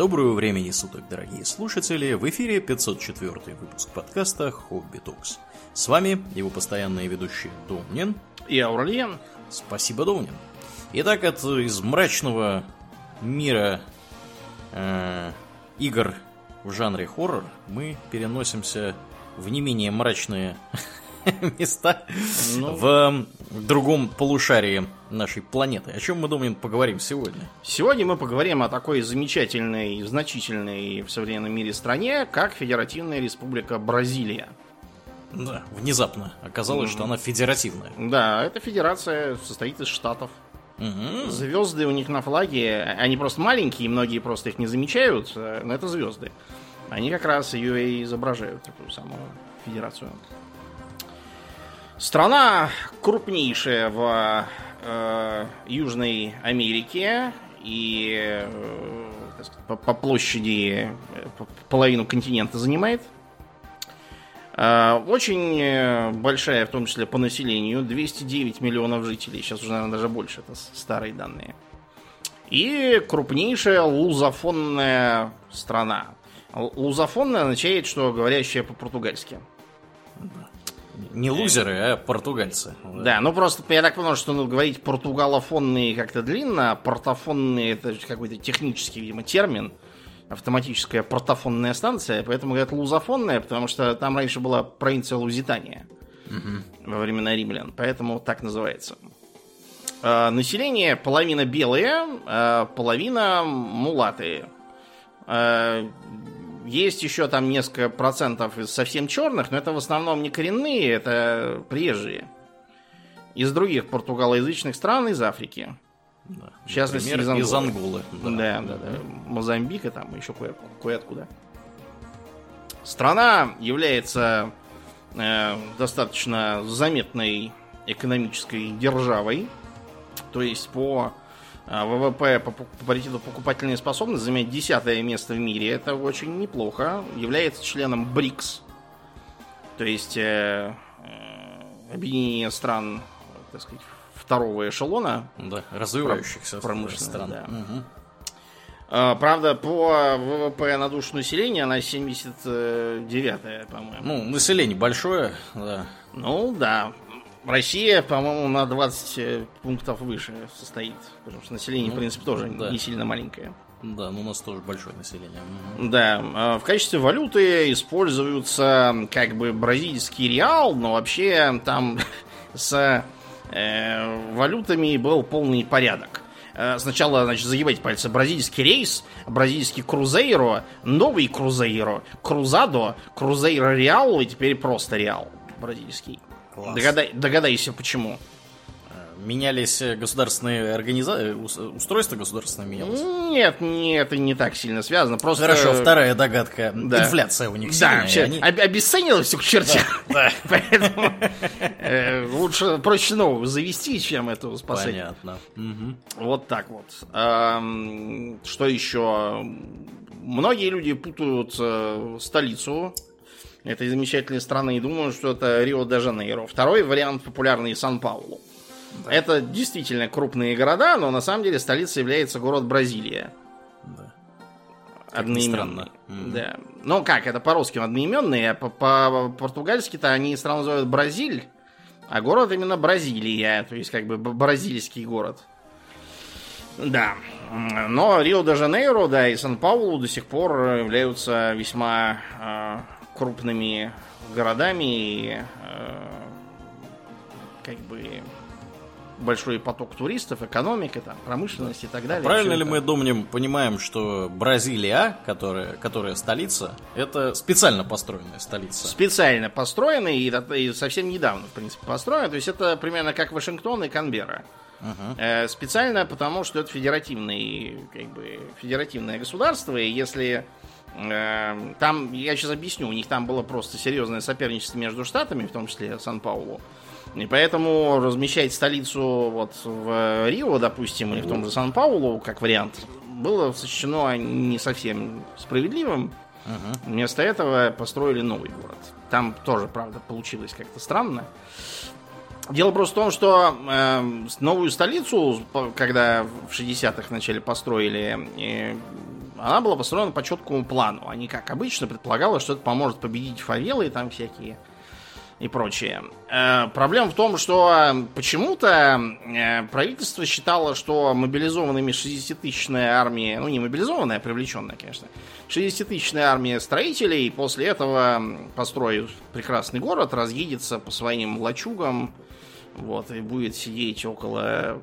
Доброго времени суток, дорогие слушатели! В эфире 504 выпуск подкаста «Хобби Токс». С вами его постоянные ведущие Домнин и Аурлиен. Спасибо, Домнин. Итак, от, из мрачного мира э, игр в жанре хоррор мы переносимся в не менее мрачные места ну... в другом полушарии нашей планеты. О чем мы, думаем, поговорим сегодня? Сегодня мы поговорим о такой замечательной, значительной в современном мире стране, как Федеративная Республика Бразилия. Да, внезапно оказалось, mm-hmm. что она федеративная. Да, эта федерация состоит из штатов. Угу. Звезды у них на флаге, они просто маленькие, многие просто их не замечают, э, но это звезды. Они как раз ее и изображают, такую самую федерацию. Страна крупнейшая в э, Южной Америке и э, сказать, по, по площади э, половину континента занимает. Э, очень э, большая, в том числе по населению, 209 миллионов жителей. Сейчас уже, наверное, даже больше, это старые данные. И крупнейшая лузофонная страна. Лузофонная означает, что говорящая по-португальски. Не лузеры, а португальцы. Да, ну просто я так понял, что ну, говорить португалофонные как-то длинно, а портофонные это какой-то технический, видимо, термин. Автоматическая портофонная станция, поэтому говорят лузофонная, потому что там раньше была провинция Лузитания угу. во времена римлян, поэтому так называется. А, население половина белые, а половина мулатые. А, есть еще там несколько процентов из совсем черных, но это в основном не коренные, это приезжие. Из других португалоязычных стран, из Африки. Да. В частности, из Анголы. Из Анголы да. Да, да, да. Мозамбика, там еще кое-откуда. Страна является э, достаточно заметной экономической державой. То есть по ВВП по, паритету покупательной способности занимает десятое место в мире. Это очень неплохо. Является членом БРИКС. То есть э, э, объединение стран, так сказать, второго эшелона. Да, развивающихся промышленных стран. Да. Угу. Правда, по ВВП на душу населения она 79-я, по-моему. Ну, население большое, да. Ну, да. Россия, по-моему, на 20 э, пунктов выше состоит. Потому что население, ну, в принципе, тоже да. не сильно маленькое. Да, но у нас тоже большое население. Да, а в качестве валюты используются как бы бразильский реал, но вообще там с э, валютами был полный порядок. Э, сначала, значит, загибайте пальцы. Бразильский рейс, бразильский крузейро, новый крузейро, крузадо, крузейро реал и теперь просто реал бразильский. Класс. Догадай, догадайся, почему. Менялись государственные организации, устройства государственные менялось? Нет, нет, это не так сильно связано. Просто... Хорошо, вторая догадка. Да. Инфляция у них сильная. Да, они... обесценило все к черте. Да, да. Поэтому э, лучше, проще новую завести, чем эту спасать. Понятно. Угу. Вот так вот. Что еще? Многие люди путают э, столицу этой замечательной страны и думаю, что это Рио-де-Жанейро. Второй вариант популярный Сан-Паулу. Да. Это действительно крупные города, но на самом деле столицей является город Бразилия. Да. Одноименный. Mm-hmm. Да. Ну как, это по-русски одноименные, а по-португальски-то они страну называют Бразиль, а город именно Бразилия, то есть как бы бразильский город. Да. Но Рио-де-Жанейро, да, и Сан-Паулу до сих пор являются весьма а, крупными городами и э, как бы большой поток туристов, экономика, там, промышленность и так далее. А правильно ли это... мы думаем, понимаем, что Бразилия, которая, которая столица, это специально построенная столица? Специально построенная и, и совсем недавно, в принципе, построена. То есть это примерно как Вашингтон и Канберра. Uh-huh. Специально потому, что это федеративный, как бы, федеративное государство, и если там, я сейчас объясню, у них там было просто серьезное соперничество между штатами, в том числе Сан-Паулу. И поэтому размещать столицу вот в Рио, допустим, или в том же Сан-Паулу, как вариант, было сочтено не совсем справедливым. Uh-huh. Вместо этого построили новый город. Там тоже, правда, получилось как-то странно. Дело просто в том, что э, новую столицу, когда в 60-х начале построили, она была построена по четкому плану, а не как обычно предполагалось, что это поможет победить фавелы и там всякие и прочее. Э, проблема в том, что почему-то э, правительство считало, что мобилизованными 60-тысячная армия, ну не мобилизованная, а привлеченная, конечно, 60-тысячная армия строителей после этого построит прекрасный город, разъедется по своим лачугам, вот, и будет сидеть около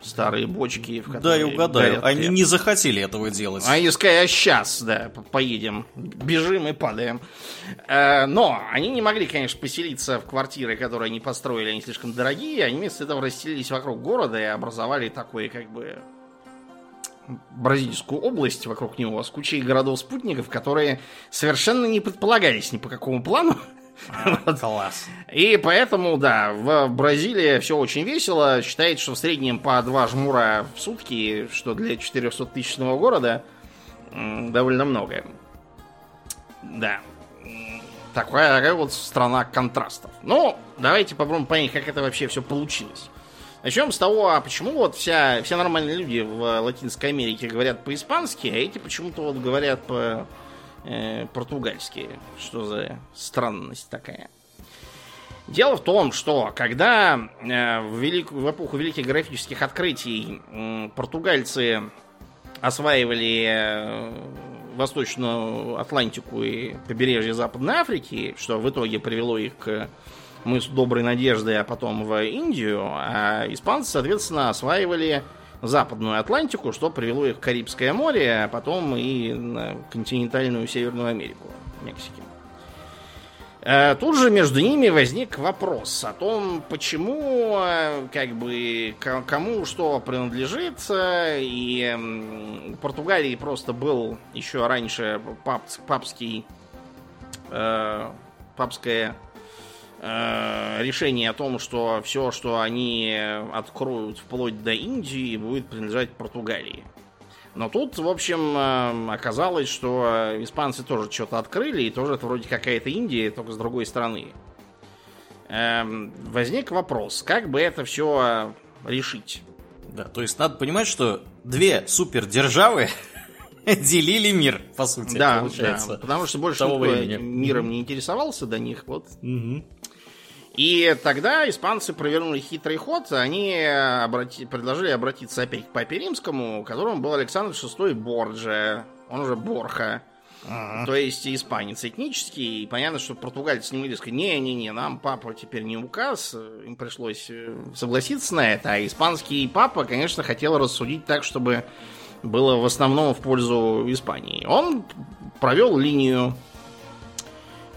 старые бочки, в которые... Да, и угадаю, они не захотели этого делать. Они сказали, а сейчас, да, поедем, бежим и падаем. Э, но они не могли, конечно, поселиться в квартиры, которые они построили, они слишком дорогие, они вместо этого расселились вокруг города и образовали такой, как бы, бразильскую область вокруг него с кучей городов-спутников, которые совершенно не предполагались ни по какому плану. Класс. И поэтому, да, в Бразилии все очень весело. Считается, что в среднем по два жмура в сутки, что для 400-тысячного города довольно много. Да. Такая, такая вот страна контрастов. Ну, давайте попробуем понять, как это вообще все получилось. Начнем с того, а почему вот вся, все нормальные люди в Латинской Америке говорят по-испански, а эти почему-то вот говорят по э, португальские. Что за странность такая? Дело в том, что когда э, в, велик... в эпоху великих графических открытий э, португальцы осваивали э, Восточную Атлантику и побережье Западной Африки, что в итоге привело их к мысу Доброй Надежды, а потом в Индию, а испанцы, соответственно, осваивали Западную Атлантику, что привело их в Карибское море, а потом и на континентальную Северную Америку, Мексики. Э, тут же между ними возник вопрос о том, почему, э, как бы, кому что принадлежит. И Португалии просто был еще раньше пап, папский, папское Э, решение о том, что все, что они откроют вплоть до Индии, будет принадлежать Португалии. Но тут, в общем, э, оказалось, что испанцы тоже что-то открыли, и тоже это вроде какая-то Индия, только с другой стороны. Эм, возник вопрос, как бы это все решить? Да, то есть надо понимать, что две супердержавы делили мир, по сути, да, получается. Да, потому что больше никто миром не интересовался до них, вот. Угу. И тогда испанцы провернули хитрый ход. Они обрати... предложили обратиться опять к папе римскому, которым был Александр VI Борджа, он уже Борха. Ага. То есть испанец этнический. И понятно, что португальцы не могли сказать, не-не-не, нам папа теперь не указ. Им пришлось э, согласиться на это. А испанский папа, конечно, хотел рассудить так, чтобы было в основном в пользу Испании. Он провел линию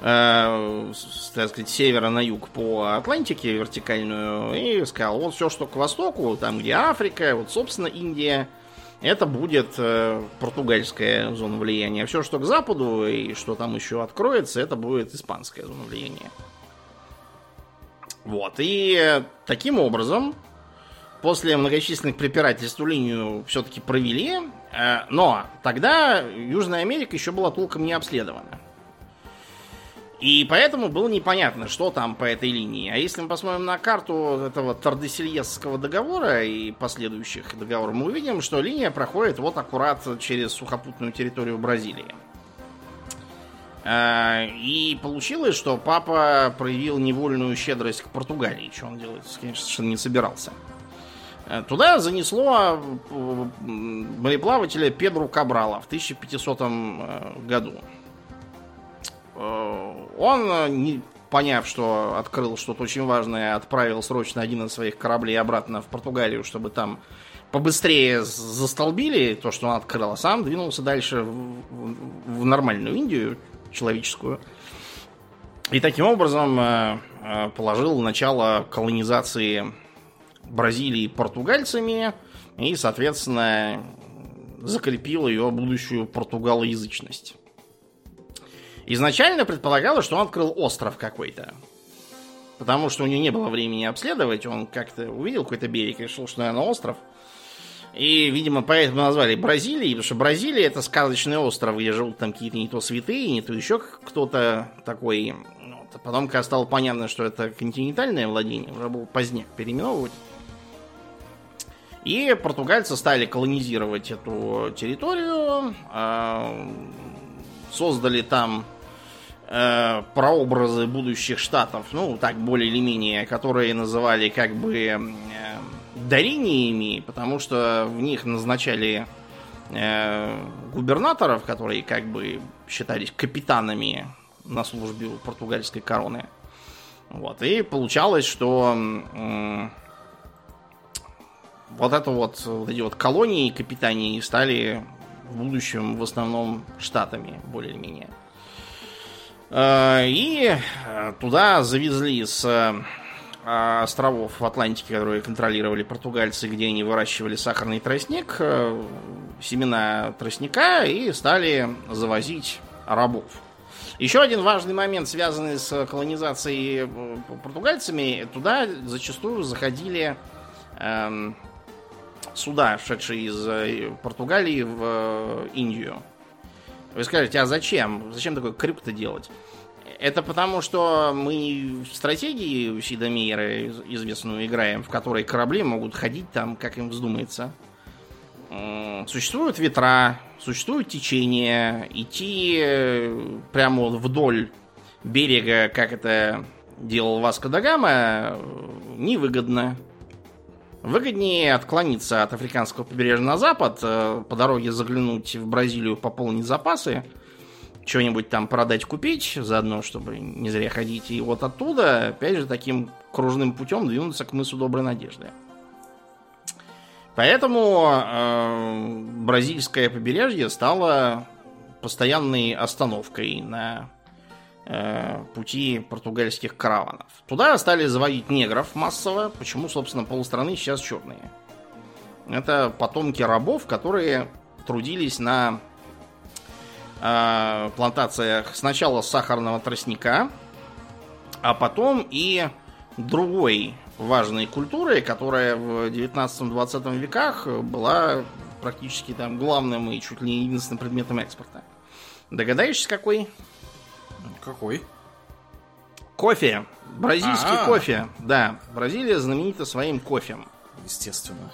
э, так сказать, севера на юг по Атлантике вертикальную и сказал, вот все, что к востоку, там где Африка, вот, собственно, Индия, это будет э, португальская зона влияния. А все, что к западу и что там еще откроется, это будет испанская зона влияния. Вот, и таким образом, после многочисленных препирательств линию все-таки провели, э, но тогда Южная Америка еще была толком не обследована. И поэтому было непонятно, что там по этой линии. А если мы посмотрим на карту этого Тардесельесского договора и последующих договоров, мы увидим, что линия проходит вот аккурат через сухопутную территорию Бразилии. А, и получилось, что папа проявил невольную щедрость к Португалии, что он делать, конечно, совершенно не собирался. А, туда занесло мореплавателя Педру Кабрала в 1500 э, году. Э, он, э, не поняв, что открыл что-то очень важное, отправил срочно один из своих кораблей обратно в Португалию, чтобы там побыстрее застолбили то, что он открыл, а сам двинулся дальше в, в, в нормальную Индию человеческую. И таким образом э, положил начало колонизации Бразилии португальцами и, соответственно, закрепил ее будущую португалоязычность. Изначально предполагалось, что он открыл остров какой-то. Потому что у него не было времени обследовать. Он как-то увидел какой-то берег, решил, что, наверное, остров. И, видимо, поэтому назвали Бразилией, потому что Бразилия это сказочный остров, где живут там какие-то не то святые, не то еще кто-то такой. Вот. А потом, когда стало понятно, что это континентальное владение, уже было поздняк переименовывать. И португальцы стали колонизировать эту территорию, э, создали там э, прообразы будущих штатов, ну, так более или менее, которые называли как бы э, дариниями, потому что в них назначали э, губернаторов, которые как бы считались капитанами на службе португальской короны. Вот. И получалось, что э, вот это вот, вот эти вот колонии капитании стали в будущем в основном штатами, более-менее. Э, и э, туда завезли с э, островов в Атлантике, которые контролировали португальцы, где они выращивали сахарный тростник, семена тростника и стали завозить рабов. Еще один важный момент, связанный с колонизацией португальцами, туда зачастую заходили эм, суда, шедшие из э, Португалии в э, Индию. Вы скажете, а зачем? Зачем такой крюк-то делать? Это потому, что мы в стратегии Сидомейра известную играем, в которой корабли могут ходить там, как им вздумается. Существуют ветра, существуют течения. Идти э, прямо вдоль берега, как это делал Васко да Гама, невыгодно. Выгоднее отклониться от африканского побережья на запад, э, по дороге заглянуть в Бразилию, пополнить запасы, что-нибудь там продать, купить, заодно, чтобы не зря ходить. И вот оттуда, опять же, таким кружным путем двинуться к мысу Доброй Надежды. Поэтому э, бразильское побережье стало постоянной остановкой на Э, пути португальских караванов. Туда стали заводить негров массово, почему, собственно, полустраны сейчас черные. Это потомки рабов, которые трудились на э, плантациях сначала сахарного тростника, а потом и другой важной культуры, которая в 19-20 веках была практически там главным и чуть ли не единственным предметом экспорта. Догадаешься, какой? Какой? Кофе. Бразильский А-а-а. кофе. Да, Бразилия знаменита своим кофе. Естественно.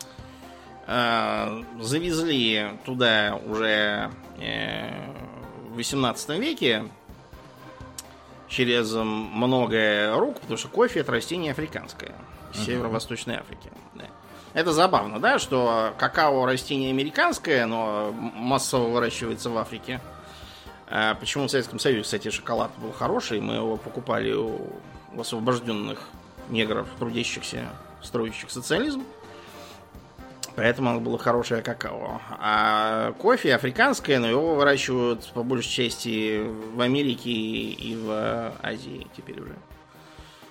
А, завезли туда уже э, в 18 веке через много рук, потому что кофе это растение африканское, uh-huh. северо-восточной Африки. Да. Это забавно, да, что какао растение американское, но массово выращивается в Африке. А почему в Советском Союзе, кстати, шоколад был хороший, мы его покупали у освобожденных негров, трудящихся, строящих социализм. Поэтому оно было хорошее какао. А кофе африканское, но его выращивают по большей части в Америке и в Азии теперь уже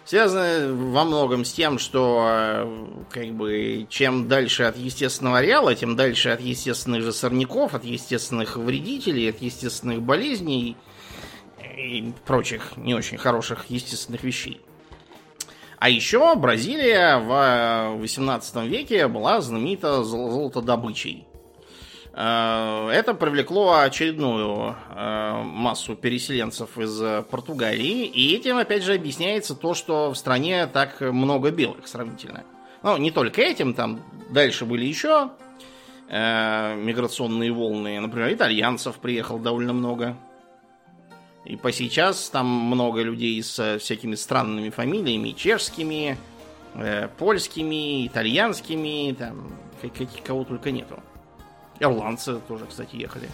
связано во многом с тем, что э, как бы чем дальше от естественного ареала, тем дальше от естественных же сорняков, от естественных вредителей, от естественных болезней и прочих не очень хороших естественных вещей. А еще Бразилия в 18 веке была знаменита золотодобычей. Э, это привлекло очередную э, массу переселенцев из Португалии, и этим, опять же, объясняется то, что в стране так много белых сравнительно. Ну, не только этим, там дальше были еще э, миграционные волны. Например, итальянцев приехало довольно много. И по сейчас там много людей с всякими странными фамилиями, чешскими, э, польскими, итальянскими, там, каких кого только нету. Ирландцы тоже, кстати, ехали.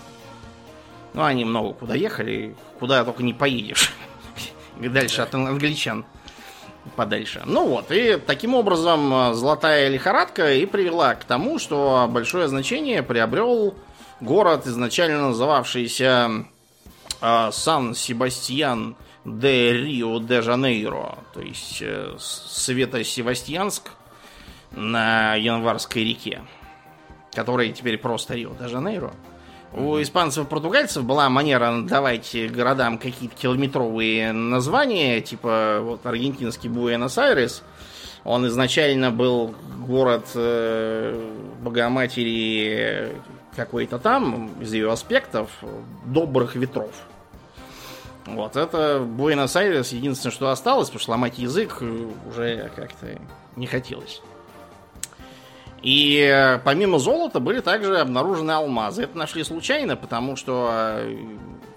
Ну, они много куда ехали, куда только не поедешь. Дальше от англичан подальше. Ну вот, и таким образом э, золотая лихорадка и привела к тому, что большое значение приобрел город, изначально называвшийся э, Сан-Себастьян де Рио де Жанейро, то есть э, Свето-Севастьянск на Январской реке который теперь просто Рио-де-Жанейро. У испанцев и португальцев была манера давать городам какие-то километровые названия, типа вот аргентинский Буэнос-Айрес. Он изначально был город э, Богоматери какой-то там, из ее аспектов, добрых ветров. Вот, это Буэнос-Айрес единственное, что осталось, потому что ломать язык уже как-то не хотелось. И э, помимо золота были также обнаружены алмазы. Это нашли случайно, потому что э,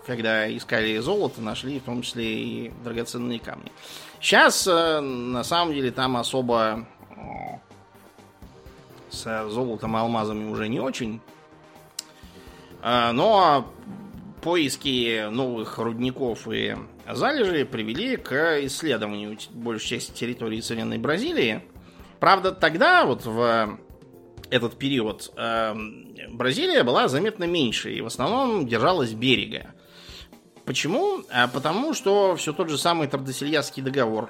когда искали золото, нашли в том числе и драгоценные камни. Сейчас, э, на самом деле, там особо с золотом и алмазами уже не очень. Но поиски новых рудников и залежей привели к исследованию большей части территории современной Бразилии. Правда, тогда, вот в этот период, э, Бразилия была заметно меньше и в основном держалась берега. Почему? А потому что все тот же самый Тардесильяский договор.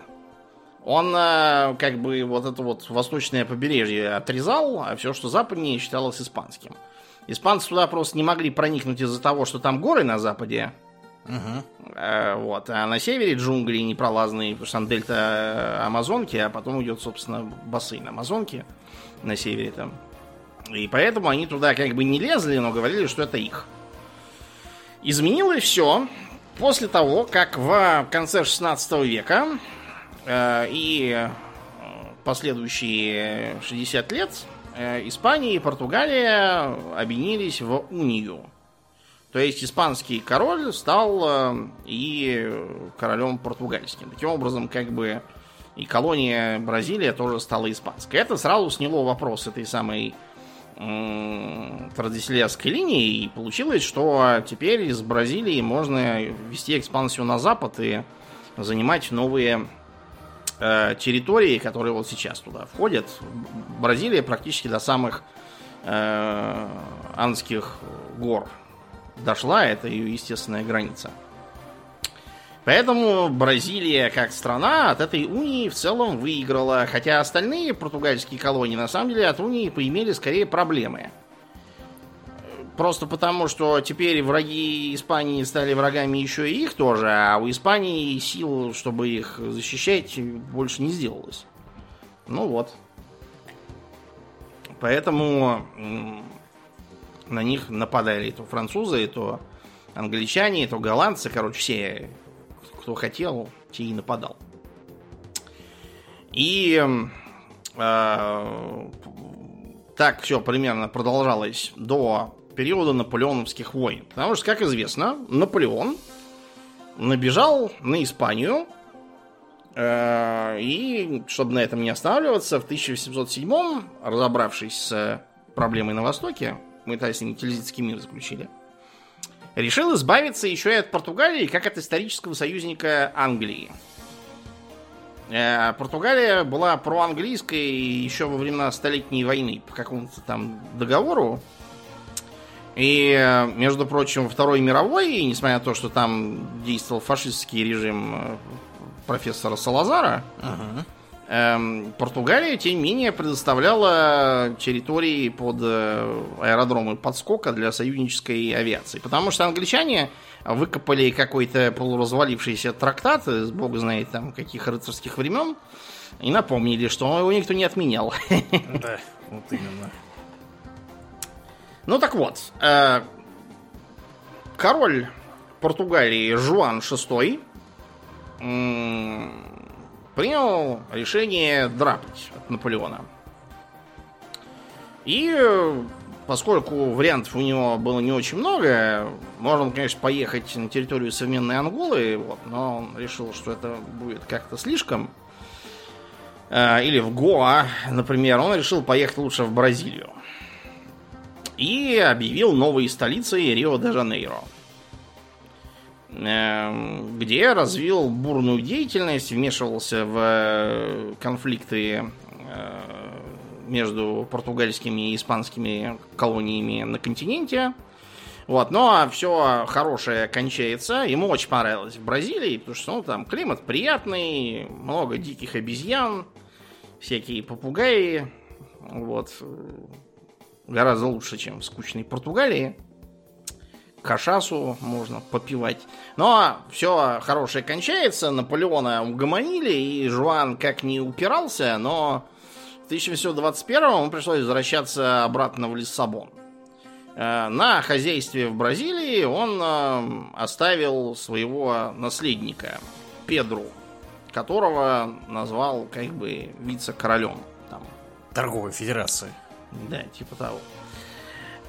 Он э, как бы вот это вот восточное побережье отрезал, а все, что западнее, считалось испанским. Испанцы туда просто не могли проникнуть из-за того, что там горы на западе. Угу. Э, вот. А на севере джунгли непролазные, потому что там дельта Амазонки, а потом идет, собственно, бассейн Амазонки на севере там. И поэтому они туда как бы не лезли, но говорили, что это их. Изменилось все после того, как в конце 16 века э, и э, последующие 60 лет э, Испания и Португалия объединились в унию. То есть испанский король стал э, и королем португальским. Таким образом, как бы и колония Бразилия тоже стала испанской. Это сразу сняло вопрос этой самой традиционной линии, и получилось, что теперь из Бразилии можно вести экспансию на запад и занимать новые э, территории, которые вот сейчас туда входят. Бразилия практически до самых э, андских гор дошла, это ее естественная граница. Поэтому Бразилия как страна от этой унии в целом выиграла, хотя остальные португальские колонии на самом деле от унии поимели скорее проблемы. Просто потому, что теперь враги Испании стали врагами еще и их тоже, а у Испании сил, чтобы их защищать, больше не сделалось. Ну вот. Поэтому на них нападали то французы, то англичане, то голландцы, короче, все кто хотел, те и нападал. И э, так все примерно продолжалось до периода наполеоновских войн. Потому что, как известно, Наполеон набежал на Испанию, э, и, чтобы на этом не останавливаться, в 1807 разобравшись с проблемой на Востоке, мы тогда с ним Тильзитский мир заключили, решил избавиться еще и от Португалии, как от исторического союзника Англии. Э, Португалия была проанглийской еще во времена Столетней войны по какому-то там договору. И, между прочим, во Второй мировой, несмотря на то, что там действовал фашистский режим э, профессора Салазара, uh-huh. Эм, Португалия, тем не менее, предоставляла территории под э, аэродромы подскока для союзнической авиации. Потому что англичане выкопали какой-то полуразвалившийся трактат, бог знает там каких рыцарских времен, и напомнили, что его никто не отменял. Да, вот именно. Ну так вот, э, король Португалии Жуан VI принял решение драпать от Наполеона. И поскольку вариантов у него было не очень много, можно, конечно, поехать на территорию современной Анголы, вот, но он решил, что это будет как-то слишком. Э, или в Гоа, например, он решил поехать лучше в Бразилию. И объявил новой столицей Рио-де-Жанейро. Эм, где развил бурную деятельность, вмешивался в э, конфликты э, между португальскими и испанскими колониями на континенте. Вот, но все хорошее кончается. Ему очень понравилось в Бразилии, потому что ну, там климат приятный, много диких обезьян, всякие попугаи. Вот. Гораздо лучше, чем в скучной Португалии кашасу можно попивать. Но все хорошее кончается, Наполеона угомонили, и Жуан как не упирался, но в 1821 ему пришлось возвращаться обратно в Лиссабон. Э, на хозяйстве в Бразилии он э, оставил своего наследника, Педру, которого назвал как бы вице-королем. Торговой федерации. Да, типа того.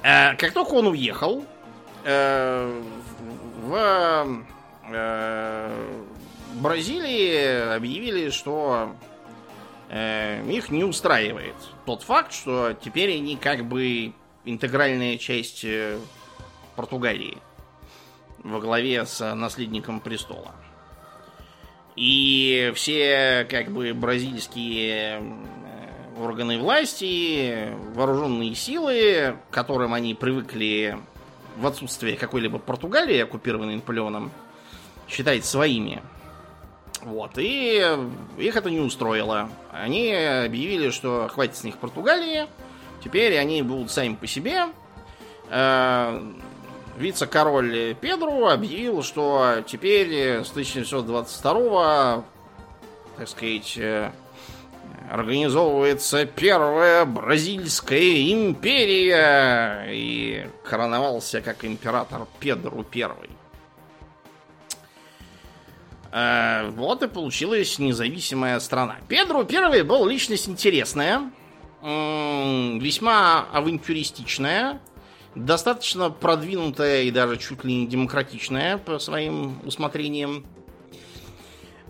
Э, как только он уехал, в э, Бразилии объявили, что э, их не устраивает тот факт, что теперь они как бы интегральная часть э, Португалии во главе с наследником престола. И все как бы бразильские э, органы власти, вооруженные силы, к которым они привыкли в отсутствие какой-либо Португалии, оккупированной Наполеоном, считать своими. Вот, и их это не устроило. Они объявили, что хватит с них Португалии, теперь они будут сами по себе. Э, вице-король Педро объявил, что теперь с 1922 так сказать, э, организовывается первая бразильская империя и короновался как император Педро Первый. Э, вот и получилась независимая страна. Педро Первый был личность интересная, весьма авантюристичная, достаточно продвинутая и даже чуть ли не демократичная по своим усмотрениям.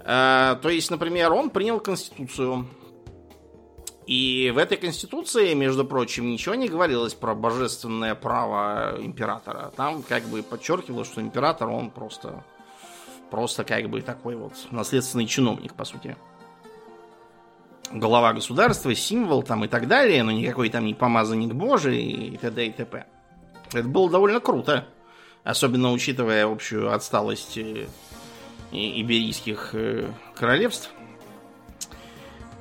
Э, то есть, например, он принял конституцию. И в этой конституции, между прочим, ничего не говорилось про божественное право императора. Там как бы подчеркивалось, что император, он просто, просто как бы такой вот наследственный чиновник, по сути. Глава государства, символ там и так далее, но никакой там не помазанник божий и т.д. и т.п. Это было довольно круто. Особенно учитывая общую отсталость э, иберийских э, королевств.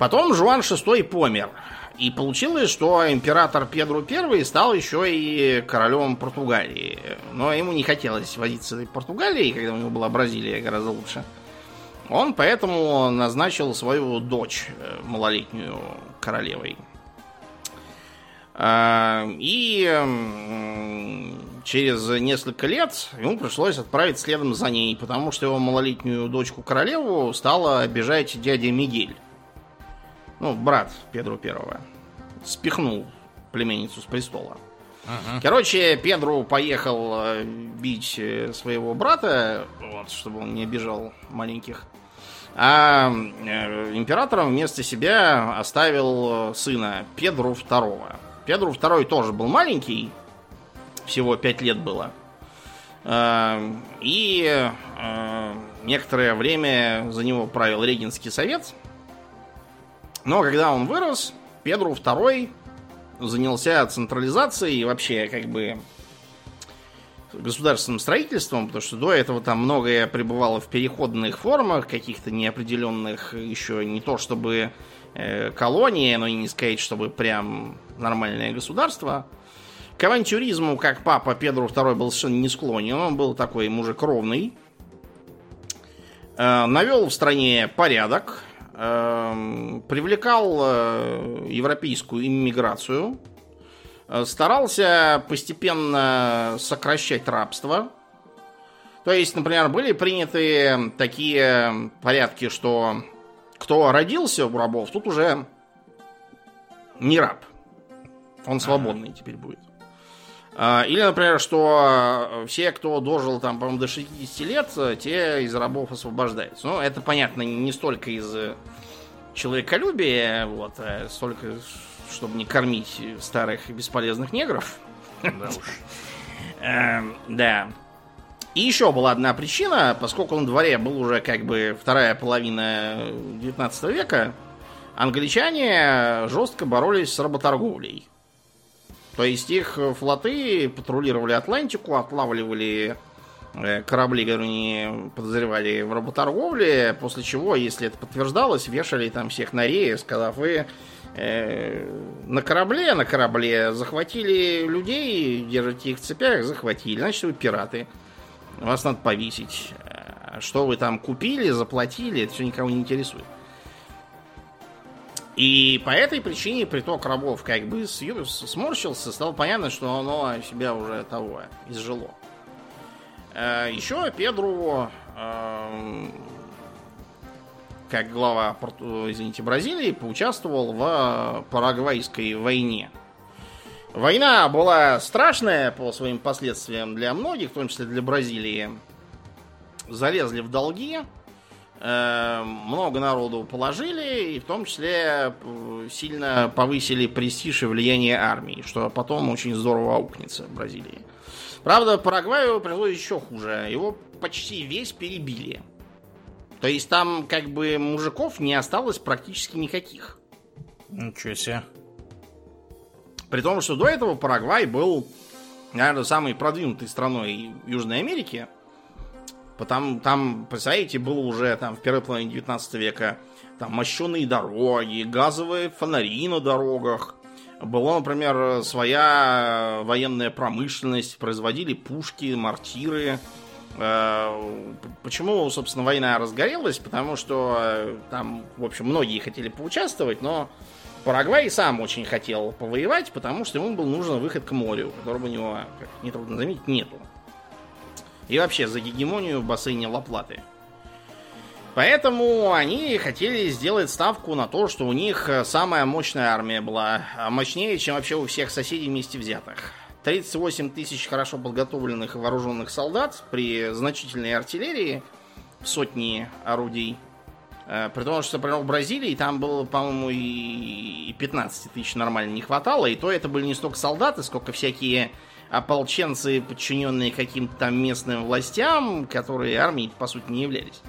Потом Жуан VI помер. И получилось, что император Педро I стал еще и королем Португалии. Но ему не хотелось возиться в Португалии, когда у него была Бразилия гораздо лучше. Он поэтому назначил свою дочь э, малолетнюю королевой. А, и через несколько лет ему пришлось отправить следом за ней, потому что его малолетнюю дочку королеву стала обижать дядя Мигель. Ну, брат Педру Первого. Спихнул племенницу с престола. Ага. Короче, Педру поехал э, бить э, своего брата, вот, чтобы он не обижал маленьких. А э, императором вместо себя оставил сына Педру Второго. Педру Второй тоже был маленький, всего 5 лет было. А, и некоторое время за него правил Регенский совет. Но когда он вырос, Педру II занялся централизацией и вообще как бы государственным строительством, потому что до этого там многое пребывало в переходных формах, каких-то неопределенных, еще не то чтобы э, колонии, но и не сказать, чтобы прям нормальное государство. К авантюризму, как папа Педру II был совершенно не склонен, он был такой мужик ровный. Э, навел в стране порядок, привлекал э, европейскую иммиграцию, старался постепенно сокращать рабство. То есть, например, были приняты такие порядки, что кто родился у рабов, тут уже не раб. Он свободный ага. теперь будет. А, или, например, что все, кто дожил там, по-моему, до 60 лет, те из рабов освобождаются. Ну, это, понятно, не столько из человеколюбия, вот, а столько, чтобы не кормить старых и бесполезных негров. Да уж. Эм, да. И еще была одна причина, поскольку на дворе был уже как бы вторая половина 19 века, англичане жестко боролись с работорговлей. То есть их флоты патрулировали Атлантику, отлавливали э, корабли, которые они подозревали в работорговле, после чего, если это подтверждалось, вешали там всех на рее, сказав, вы э, на корабле, на корабле захватили людей, держите их в цепях, захватили, значит вы пираты. Вас надо повесить. Э, что вы там купили, заплатили, это все никого не интересует. И по этой причине приток рабов как бы сморщился, стало понятно, что оно себя уже того изжило. Э, Еще Педру, эм, как глава извините, Бразилии, поучаствовал в Парагвайской войне. Война была страшная по своим последствиям для многих, в том числе для Бразилии. Залезли в долги, э, много народу положили, и в том числе э, сильно повысили престиж и влияние армии, что потом очень здорово аукнется в Бразилии. Правда, Парагваю пришло еще хуже. Его почти весь перебили. То есть там как бы мужиков не осталось практически никаких. Ничего себе. При том, что до этого Парагвай был, наверное, самой продвинутой страной Южной Америки. Потому там, представляете, было уже там в первой половине 19 века там мощеные дороги, газовые фонари на дорогах. Была, например, своя военная промышленность, производили пушки, мортиры. Э, почему, собственно, война разгорелась? Потому что э, там, в общем, многие хотели поучаствовать, но Парагвай сам очень хотел повоевать, потому что ему был нужен выход к морю, которого у него, как нетрудно заметить, нету. И вообще за гегемонию в бассейне Лаплаты. Поэтому они хотели сделать ставку на то, что у них самая мощная армия была, а мощнее, чем вообще у всех соседей вместе взятых. 38 тысяч хорошо подготовленных вооруженных солдат при значительной артиллерии, сотни орудий – Э, при том, что, например, в Бразилии там было, по-моему, и 15 тысяч нормально не хватало. И то это были не столько солдаты, сколько всякие ополченцы, подчиненные каким-то там местным властям, которые армией, по сути, не являлись.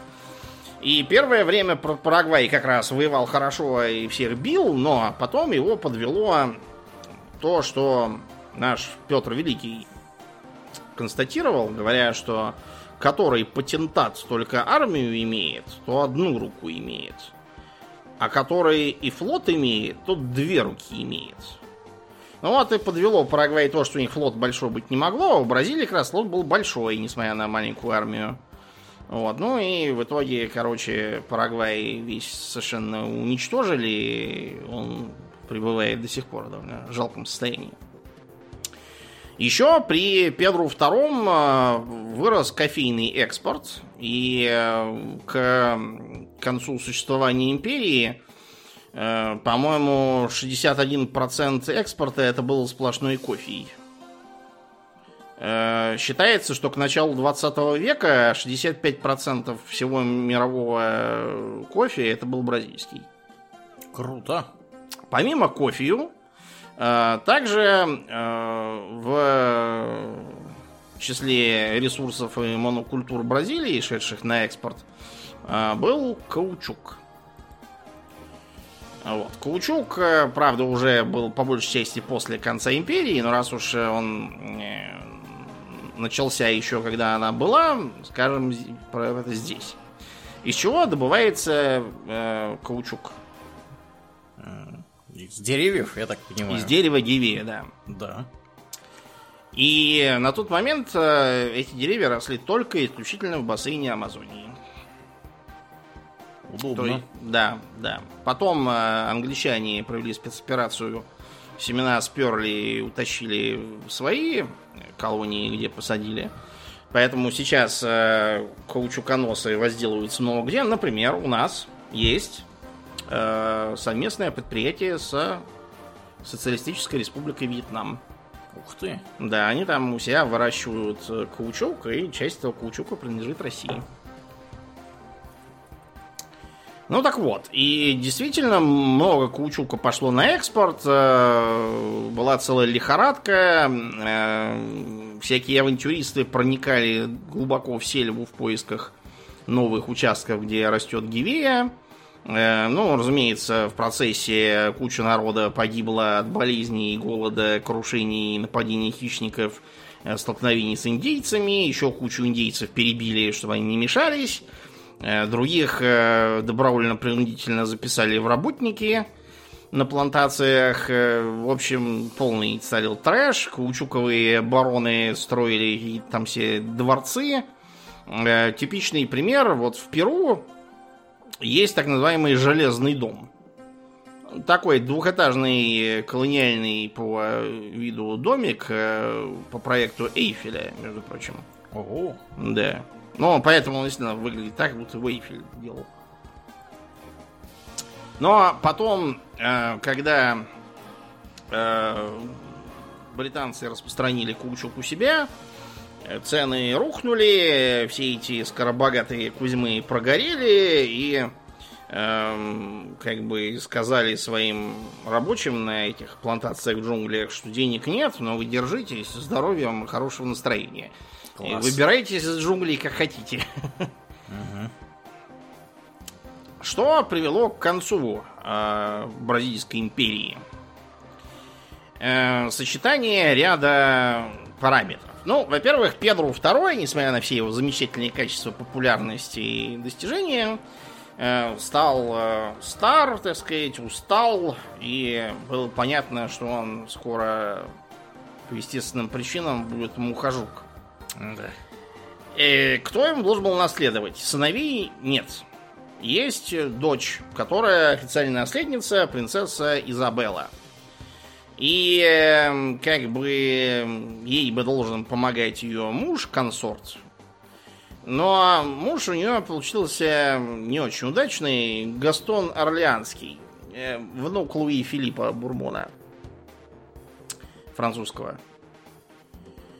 И первое время Парагвай как раз воевал хорошо и всех бил, но потом его подвело то, что наш Петр Великий констатировал, говоря, что который патентат только армию имеет, то одну руку имеет. А который и флот имеет, то две руки имеет. Ну вот и подвело Парагвай то, что у них флот большой быть не могло, а у Бразилии как раз флот был большой, несмотря на маленькую армию. Вот, ну и в итоге, короче, Парагвай весь совершенно уничтожили, он пребывает до сих пор в довольно жалком состоянии. Еще при Педру II э, вырос кофейный экспорт, и э, к концу существования империи, по-моему, 61% экспорта это был сплошной кофе. Считается, что к началу 20 века 65% всего мирового кофе это был бразильский. Круто. Помимо кофею, Э, также э, в числе ресурсов и монокультур Бразилии, шедших на экспорт, э, был каучук. Вот. Каучук, правда, уже был по большей части после конца империи, но раз уж он начался еще, когда она была, скажем, про это здесь. Из чего добывается э, каучук? Из деревьев, я так понимаю. Из дерева гивея, да. Да. И на тот момент э, эти деревья росли только исключительно в бассейне Амазонии. Удобно. есть, да, да. Потом э, англичане провели спецоперацию, семена сперли и утащили в свои колонии, где посадили. Поэтому сейчас э, каучуконосы возделываются много где. Например, у нас есть э, совместное предприятие с Социалистической Республикой Вьетнам. Ух ты. Да, они там у себя выращивают э, каучук, и часть этого каучука принадлежит России. Ну так вот, и действительно много каучука пошло на экспорт, э, была целая лихорадка, э, всякие авантюристы проникали глубоко в сельву в поисках новых участков, где растет гивея. Э, ну, разумеется, в процессе куча народа погибла от болезней, голода, крушений, нападений хищников, столкновений с индейцами. Еще кучу индейцев перебили, чтобы они не мешались. Э, других добровольно-принудительно записали в работники на плантациях. В общем, полный царил трэш. Каучуковые бароны строили там все дворцы. Типичный пример. Вот в Перу есть так называемый железный дом. Такой двухэтажный колониальный по виду домик э, по проекту Эйфеля, между прочим. Ого. Да. Ну, поэтому он действительно выглядит так, будто его Эйфель делал. Но потом, э, когда э, британцы распространили каучук у себя, цены рухнули, все эти скоробогатые Кузьмы прогорели и эм, как бы сказали своим рабочим на этих плантациях в джунглях, что денег нет, но вы держитесь, здоровья вам и хорошего настроения. И выбирайтесь из джунглей как хотите. Что привело к концу э, Бразильской империи? Э, сочетание ряда параметров. Ну, во-первых, Педру II, несмотря на все его замечательные качества популярности и достижения, э, стал э, стар, так сказать, устал, и было понятно, что он скоро по естественным причинам будет мухожук. Да. И кто ему должен был наследовать? Сыновей нет. Есть дочь, которая официальная наследница, принцесса Изабелла. И эм, как бы ей бы должен помогать ее муж, консорт. Но муж у нее получился не очень удачный. Гастон Орлеанский. Э, внук Луи Филиппа Бурбона. Французского.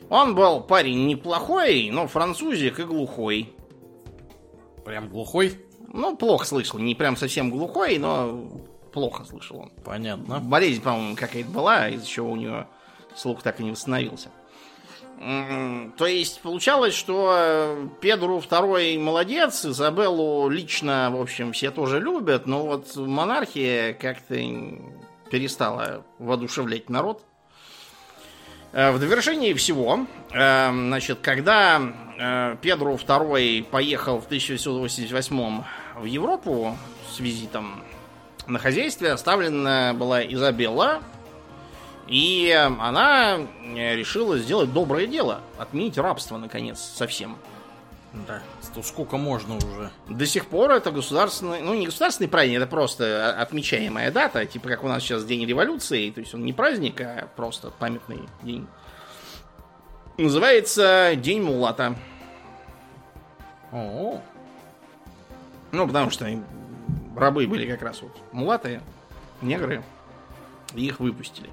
Он был парень неплохой, но французик и глухой. Прям глухой? Ну, плохо слышал. Не прям совсем глухой, но плохо слышал он. Понятно. Болезнь, по-моему, какая-то была, из-за чего у него слух так и не восстановился. То есть получалось, что э, Педру второй молодец, Изабеллу лично, в общем, все тоже любят, но вот монархия как-то перестала воодушевлять народ. Э, в довершении всего, э, значит, когда Педру II поехал в 1888 в Европу с визитом, на хозяйстве оставлена была Изабелла, и она решила сделать доброе дело, отменить рабство, наконец, совсем. Да, то сколько можно уже. До сих пор это государственный, ну не государственный праздник, это просто отмечаемая дата, типа как у нас сейчас День революции, то есть он не праздник, а просто памятный день. Называется День Мулата. О. Ну, потому что рабы были как раз вот мулатые, негры, и их выпустили.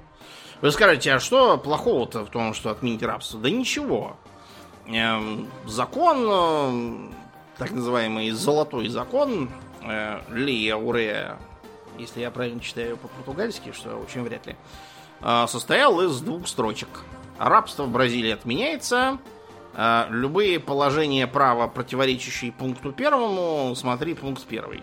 Вы скажете, а что плохого-то в том, что отменить рабство? Да ничего. Эм, закон, э, так называемый золотой закон, э, Лия Урея, если я правильно читаю по-португальски, что очень вряд ли, э, состоял из двух строчек. Рабство в Бразилии отменяется, любые положения права, противоречащие пункту первому, смотри пункт первый.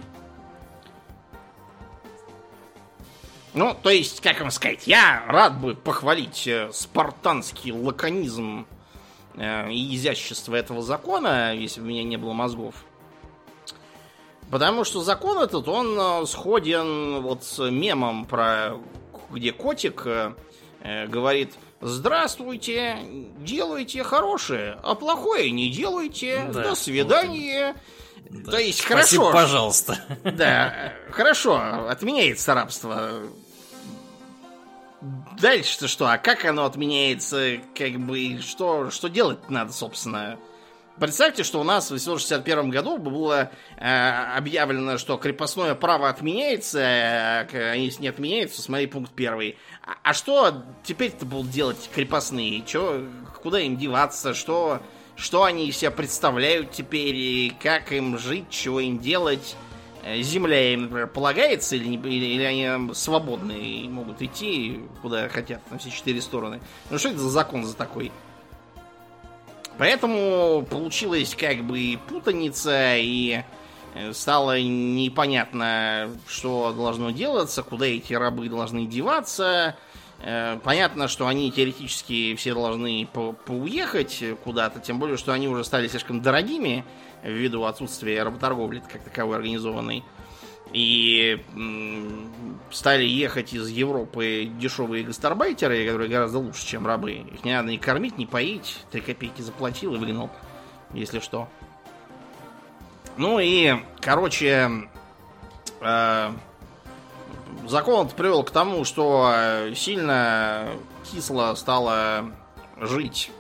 Ну, то есть, как вам сказать, я рад бы похвалить спартанский лаконизм и изящество этого закона, если бы у меня не было мозгов. Потому что закон этот, он э, сходен вот с мемом про где котик э, говорит Здравствуйте, делайте хорошее, а плохое не делайте. Да, До свидания. Вот. То есть Спасибо, хорошо. пожалуйста. Да, хорошо, отменяется рабство Дальше-то что? А как оно отменяется? Как бы, что, что делать надо, собственно? Представьте, что у нас в 861 году было э, объявлено, что крепостное право отменяется, а если не отменяется, смотри пункт первый. А, а что теперь-то будут делать крепостные? Чё, куда им деваться? Что, что они себя представляют теперь? И как им жить? Чего им делать? Э, земля им, например, полагается, или, или, они свободные и могут идти куда хотят, на все четыре стороны. Ну что это за закон за такой? Поэтому получилась как бы путаница, и э, стало непонятно, что должно делаться, куда эти рабы должны деваться. Э, понятно, что они теоретически все должны по поуехать куда-то, тем более, что они уже стали слишком дорогими ввиду отсутствия работорговли как таковой организованной. И стали ехать из Европы дешевые гастарбайтеры, которые гораздо лучше, чем рабы. Их не надо ни кормить, ни поить. Три копейки заплатил и выгнал, если что. Ну и, короче, э, закон привел к тому, что сильно кисло стало жить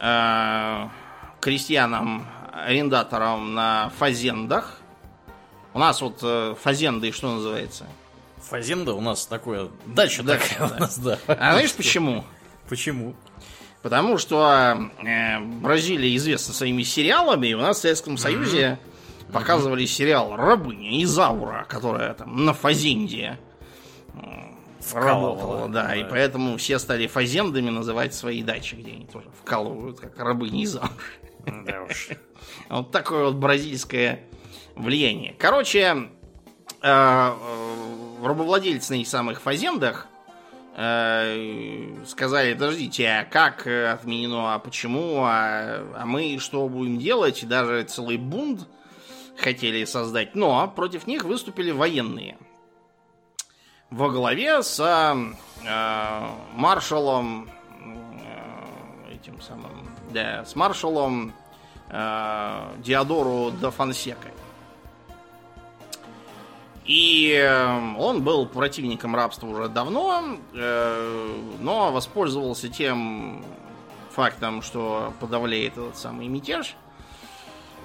э, крестьянам, арендаторам на фазендах. У нас вот э, фазенды что называется? Фазенда у нас такое, дача Да, такая да. у нас, да. А знаешь почему? Почему? Потому что э, Бразилия известна своими сериалами, и у нас в Советском Союзе показывали сериал «Рабыня Изаура», которая там на Фазенде работала, да, и да. поэтому все стали фазендами называть свои дачи, где они тоже вкалывают, как рабыни Изаура. Да уж. Вот такое вот бразильское влияние. Короче, э, э, рабовладельцы на этих самых фазендах э, сказали, подождите, а как отменено, а почему, а, а мы что будем делать? Даже целый бунт хотели создать. Но против них выступили военные. Во главе с э, маршалом э, этим самым, да, с маршалом э, Диодору да Фонсекой. И э, он был противником рабства уже давно, э, но воспользовался тем фактом, что подавляет этот самый мятеж,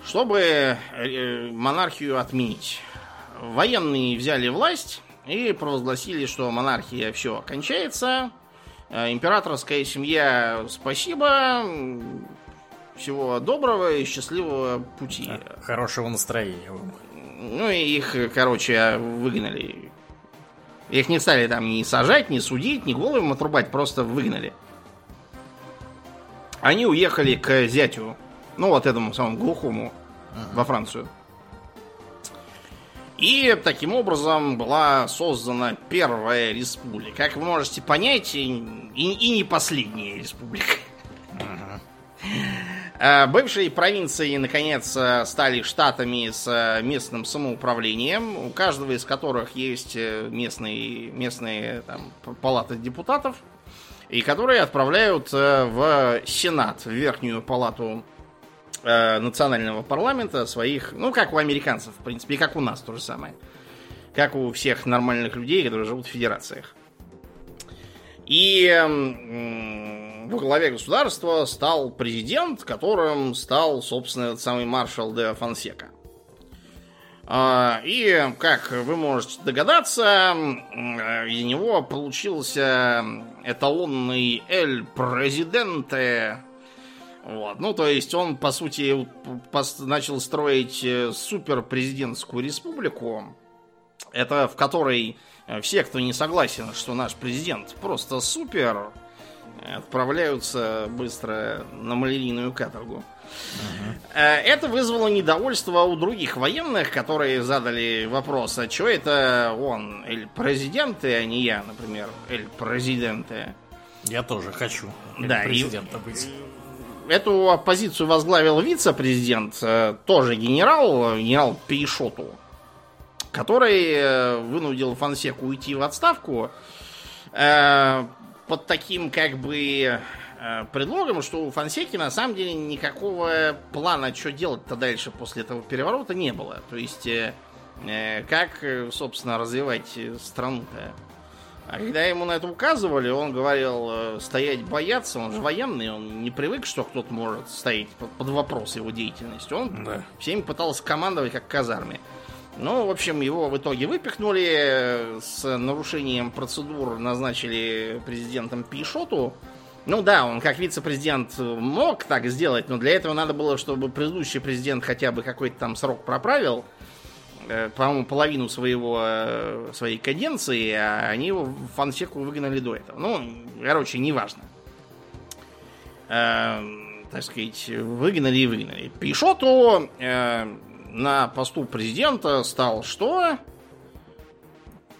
чтобы э, монархию отменить. Военные взяли власть и провозгласили, что монархия все кончается. Э, Императорская семья спасибо, всего доброго и счастливого пути. Хорошего настроения. вам. Ну и их, короче, выгнали. Их не стали там ни сажать, ни судить, ни голову им отрубать, просто выгнали. Они уехали к зятю, ну вот этому самому глухому, во Францию. И таким образом была создана первая республика. Как вы можете понять, и, и- не последняя республика. А, Бывшие провинции, наконец, э, стали штатами с э, местным самоуправлением, у каждого из которых есть э, местные, местные там, палаты депутатов, и которые отправляют э, в Сенат, в верхнюю палату э, национального парламента своих, ну, как у американцев, в принципе, и как у нас то же самое. Как у всех нормальных людей, которые живут в федерациях. И м, во главе государства стал президент, которым стал, собственно, этот самый маршал де Фонсека. А, И, как вы можете догадаться, э, из него получился эталонный «Эль Президенте». Вот. Ну, то есть он, по сути, начал строить э, суперпрезидентскую республику, это в которой э, все, кто не согласен, что наш президент просто супер, отправляются быстро на малярийную каторгу. Э, Это вызвало недовольство у других военных, которые задали вопрос, а что это он, Эль Президенте, а не я, например, Эль Президенте. Я тоже хочу Да, и- президента быть. Эту оппозицию возглавил вице-президент, э, тоже генерал, э, генерал Пейшоту, который э, вынудил Фонсеку уйти в отставку под таким как бы предлогом, что у Фонсеки на самом деле никакого плана, что делать-то дальше после этого переворота не было. То есть, как, собственно, развивать страну-то. А когда ему на это указывали, он говорил, э, стоять бояться, он же военный, он не привык, что кто-то может стоять под, вопрос его деятельности. Он Да. всеми пытался командовать как казарме. Ну, в общем, его в итоге выпихнули, э, с нарушением процедур назначили президентом Пишоту. Ну да, он как вице-президент мог так сделать, но для этого надо было, чтобы предыдущий президент хотя бы какой-то там срок проправил, по-моему, половину своего, э, своей каденции, а они его в Фонсеку выгнали до этого. Ну, короче, неважно. Э, так сказать, выгнали и выгнали. Пишоту э, на посту президента стал что?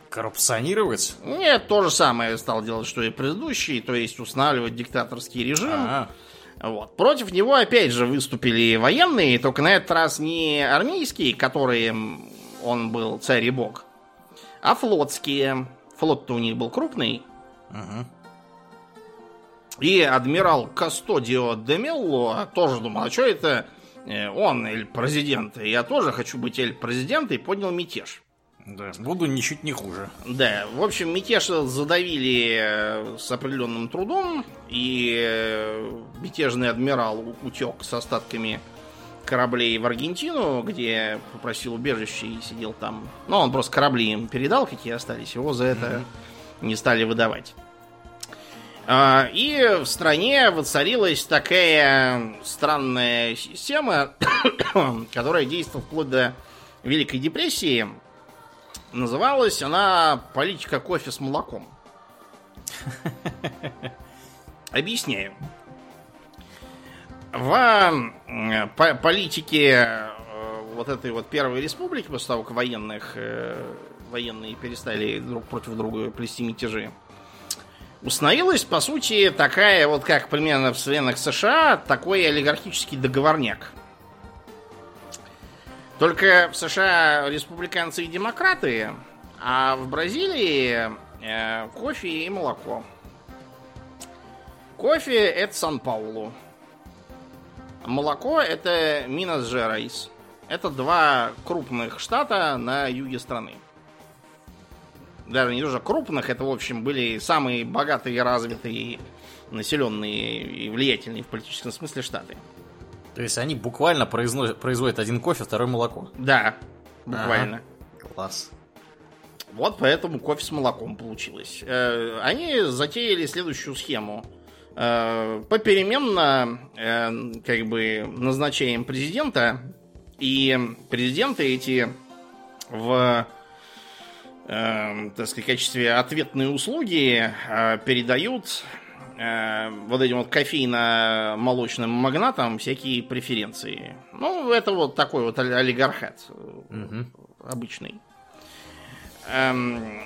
Коррупционировать? Нет, то же самое стал делать, что и предыдущий, то есть устанавливать диктаторский режим. А, Вот. Против него опять же выступили военные, только на этот раз не армейские, которые он был царь и бог, а флотские. Флот-то у них был крупный. мгм. И адмирал Кастодио де Мелло тоже думал, а что это э, он, эль президент? Я тоже хочу быть эль президент и поднял мятеж. Да, буду ничуть не хуже. Да, в общем, мятеж задавили э, с определенным трудом, и э, мятежный адмирал утек с остатками кораблей в Аргентину, где попросил убежище и сидел там. Ну, он просто корабли им передал, какие остались, его за это mm-hmm. не стали выдавать. А, и в стране воцарилась такая странная система, которая действовала вплоть до Великой депрессии. Называлась она политика кофе с молоком. Объясняю. В по политике э, вот этой вот Первой Республики, после того, как военных, э, военные перестали друг против друга плести мятежи, установилась, по сути, такая вот, как примерно в странах США, такой олигархический договорняк. Только в США республиканцы и демократы, а в Бразилии э, кофе и молоко. Кофе это Сан-Паулу. Молоко это Минас-Жерайс. Это два крупных штата на юге страны. Даже не тоже крупных, это, в общем, были самые богатые, развитые, населенные и влиятельные в политическом смысле штаты. То есть они буквально производят один кофе, второй молоко. Да, буквально. Ага. Класс. Вот поэтому кофе с молоком получилось. Э, они затеяли следующую схему. Э, попеременно э, как бы назначаем президента, и президенты эти в так сказать, качестве ответной услуги передают э, вот этим вот кофейно-молочным магнатам всякие преференции. Ну, это вот такой вот олигархат угу. обычный. Эм,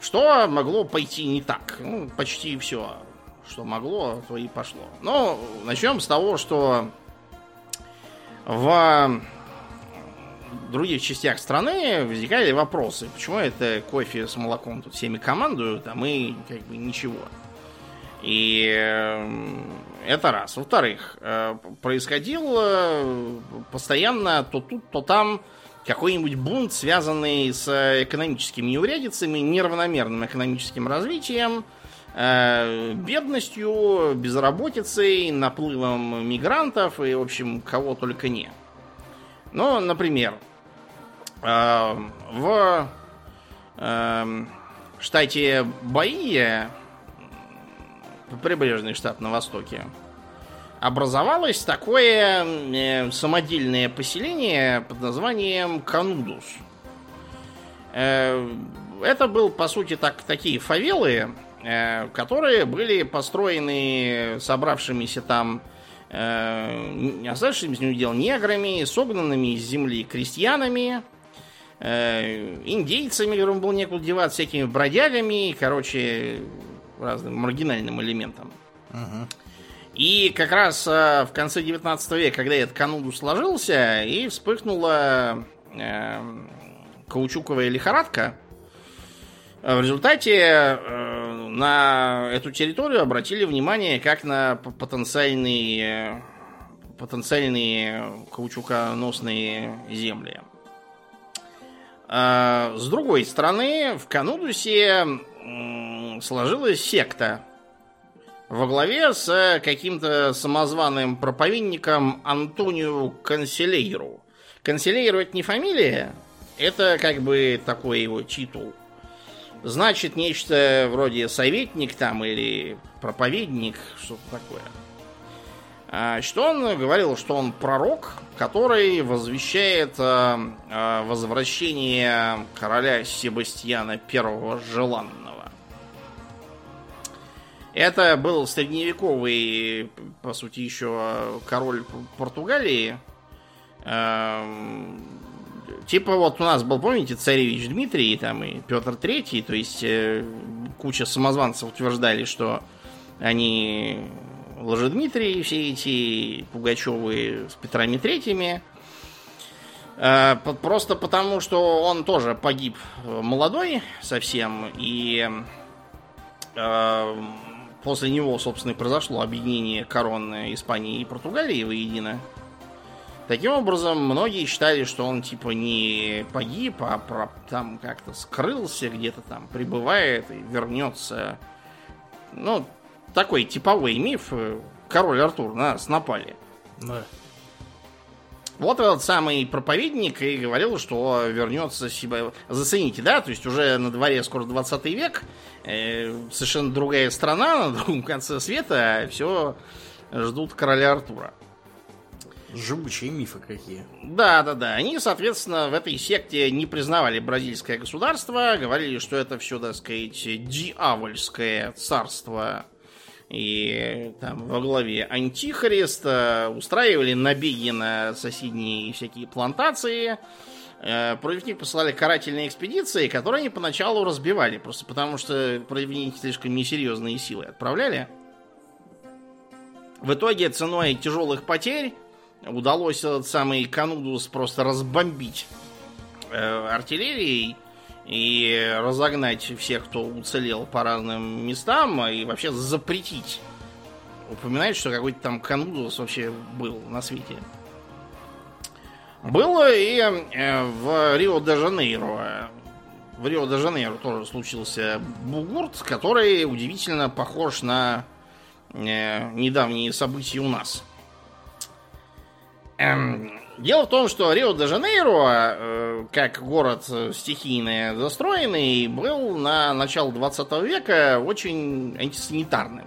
что могло пойти не так? Ну, почти все, что могло, то и пошло. Но начнем с того, что в других частях страны возникали вопросы, почему это кофе с молоком тут всеми командуют, а мы как бы ничего. И эм, это раз. Во-вторых, э, происходил э, постоянно то тут, то там какой-нибудь бунт, связанный с экономическими неурядицами, неравномерным экономическим развитием, э, бедностью, безработицей, наплывом мигрантов и, в общем, кого только не. Ну, например, в эм, штате Баия прибрежный штат на востоке, образовалось такое э, самодельное поселение под названием Канудус. Э, это был, по сути, так, такие фавелы, э, которые были построены собравшимися там э, оставшимися дел неграми, согнанными из земли крестьянами, э, индейцами, которым было некуда деваться, всякими бродягами, короче, разным маргинальным элементам. Угу. И как раз э, в конце 19 века, когда этот кануду сложился, и вспыхнула э, каучуковая лихорадка, в результате э, на эту территорию обратили внимание как на потенциальные, потенциальные каучуконосные земли. Э, с другой стороны, в Канудусе сложилась секта во главе с каким-то самозваным проповедником Антонио Конселейру. Конселейру это не фамилия, это как бы такой его титул. Значит, нечто вроде советник там или проповедник, что-то такое. А, что он говорил, что он пророк, который возвещает а, а, возвращение короля Себастьяна I Желанного. Это был средневековый, по сути, еще король Португалии. Типа вот у нас был, помните, царевич Дмитрий там и Петр Третий, то есть э, куча самозванцев утверждали, что они Лжедмитрии все эти Пугачевы с Петрами Третьими. Э, просто потому, что он тоже погиб молодой совсем, и э, После него, собственно, и произошло объединение корон Испании и Португалии воедино. Таким образом, многие считали, что он типа не погиб, а про, там как-то скрылся, где-то там прибывает и вернется. Ну, такой типовой миф. Король Артур на нас напали. Да. Вот этот самый проповедник и говорил, что вернется себя... Зацените, да? То есть уже на дворе скоро 20 век, э, совершенно другая страна, на другом конце света, а все ждут короля Артура. Живучие мифы какие. Да, да, да. Они, соответственно, в этой секте не признавали бразильское государство, говорили, что это все, так сказать, дьявольское царство и там во главе Антихрист устраивали набеги на соседние всякие плантации. Э, против них посылали карательные экспедиции, которые они поначалу разбивали, просто потому что против них слишком несерьезные силы отправляли. В итоге ценой тяжелых потерь удалось этот самый Канудус просто разбомбить э, артиллерией и разогнать всех, кто уцелел по разным местам, и вообще запретить упоминать, что какой-то там Канудус вообще был на свете. Было и э, в Рио-де-Жанейро. В Рио-де-Жанейро тоже случился бугурт, который удивительно похож на э, недавние события у нас. Эм, дело в том, что Рио-де-Жанейро, э, как город стихийно застроенный, был на начало 20 века очень антисанитарным.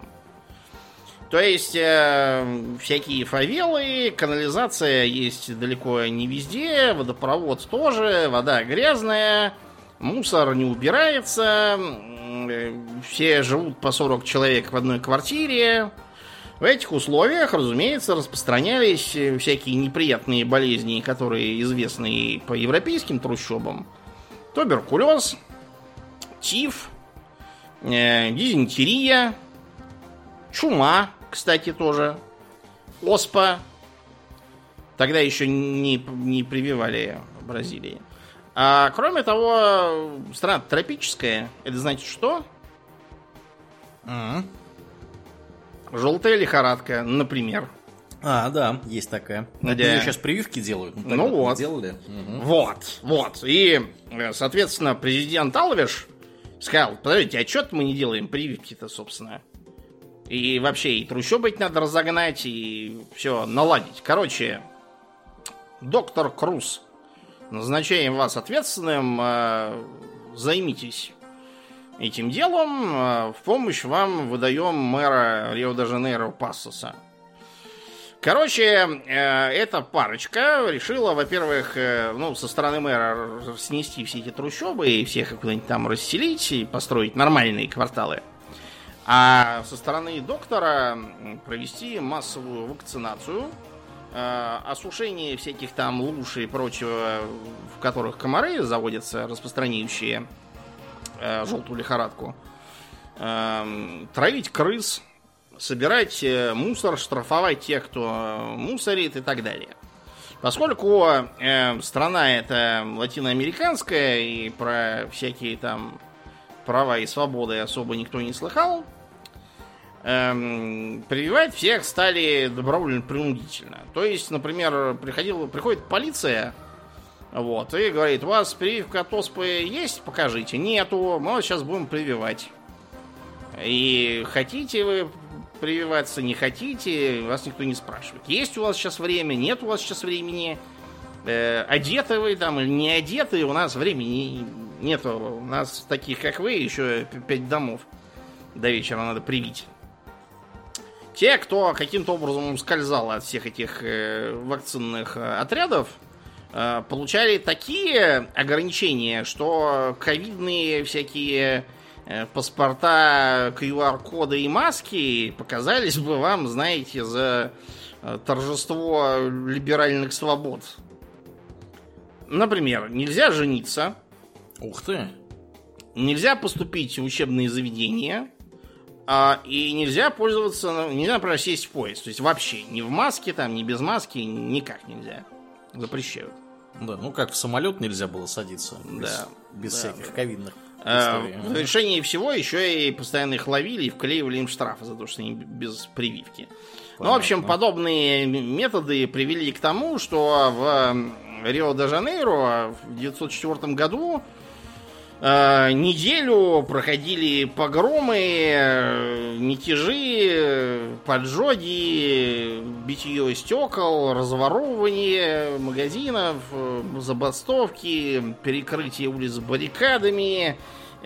То есть э, всякие фавелы, канализация есть далеко не везде, водопровод тоже, вода грязная, мусор не убирается, э, все живут по 40 человек в одной квартире, в этих условиях, разумеется, распространялись всякие неприятные болезни, которые известны по европейским трущобам. Туберкулез, тиф, э, дизентерия, чума, кстати, тоже, оспа. Тогда еще не, не прививали в Бразилии. А кроме того, страна тропическая. Это значит что? Mm-hmm. Желтая лихорадка, например. А, да, есть такая. Да. сейчас прививки делают. Ну, ну вот. Делали. Угу. Вот, вот. И, соответственно, президент Алвеш сказал, подождите, а что мы не делаем прививки-то, собственно? И вообще, и трущобы надо разогнать, и все наладить. Короче, доктор Круз, назначаем вас ответственным, э, займитесь этим делом. Э, в помощь вам выдаем мэра Рио-де-Жанейро Пассоса. Короче, э, эта парочка решила, во-первых, э, ну, со стороны мэра снести все эти трущобы и всех куда-нибудь там расселить и построить нормальные кварталы. А со стороны доктора провести массовую вакцинацию, осушение всяких там луж и прочего, в которых комары заводятся, распространяющие э, желтую лихорадку, э, травить крыс, собирать э, мусор, штрафовать тех, кто э, мусорит и так далее. Поскольку э, страна эта латиноамериканская и про всякие там права и свободы особо никто не слыхал, эм, прививать всех стали добровольно-принудительно. То есть, например, приходил, приходит полиция вот, и говорит, у вас прививка от оспы есть? Покажите. Нету, мы вот сейчас будем прививать. И хотите вы прививаться, не хотите, вас никто не спрашивает. Есть у вас сейчас время, нет у вас сейчас времени. Э, одеты вы там или не одеты, у нас времени нету. У нас таких, как вы, еще пять домов до вечера надо привить. Те, кто каким-то образом ускользал от всех этих э, вакцинных э, отрядов, получали такие ограничения, что ковидные всякие э, паспорта, QR-коды и маски показались бы вам, знаете, за э, торжество либеральных свобод. Например, нельзя жениться. Ух ты. Нельзя поступить в учебные заведения. А, и нельзя пользоваться, ну, нельзя, например, сесть в поезд. То есть вообще ни в маске, там, ни без маски, никак нельзя. Запрещают. Да, ну как в самолет нельзя было садиться. Без, да. Без да, всяких да. ковидных а, В решении всего еще и постоянно их ловили и вклеивали им штрафы за то, что они без прививки. Понятно. Ну, в общем, подобные методы привели к тому, что в Рио-де-Жанейро в 1904 году неделю проходили погромы, э, мятежи, поджоги, битье стекол, разворовывание магазинов, э, забастовки, перекрытие улиц баррикадами,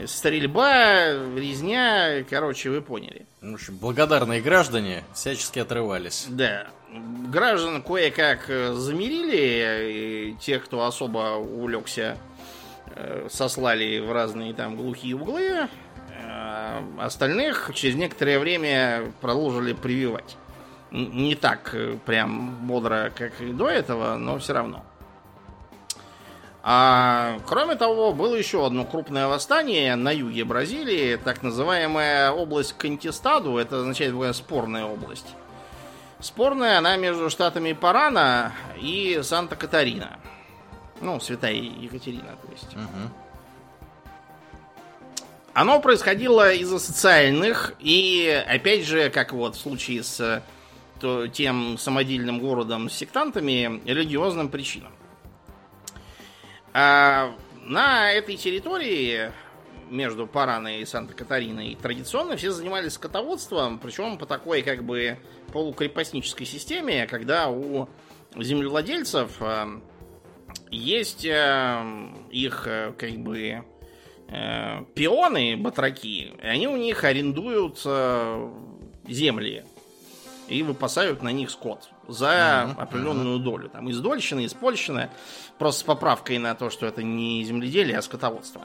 стрельба, резня, короче, вы поняли. В общем, благодарные граждане всячески отрывались. Да. Граждан кое-как замерили, и тех, кто особо увлекся Э, сослали в разные там глухие углы, э, остальных через некоторое время продолжили прививать. Не так э, прям бодро, как и до этого, но все равно. А кроме того, было еще одно крупное восстание на юге Бразилии, так называемая область Кантистаду, это означает такая спорная область. Спорная она между штатами Парана и Санта-Катарина. Ну, святая Екатерина, то есть. Угу. Оно происходило из-за социальных и, опять же, как вот в случае с то, тем самодельным городом с сектантами, религиозным причинам. А на этой территории между Параной и Санта-Катариной традиционно все занимались скотоводством, причем по такой как бы полукрепостнической системе, когда у землевладельцев а, есть э, их э, как бы э, пионы, батраки, и они у них арендуют э, земли и выпасают на них скот за uh-huh, определенную uh-huh. долю. Там из Дольщины, из Польщины, просто с поправкой на то, что это не земледелие, а скотоводство.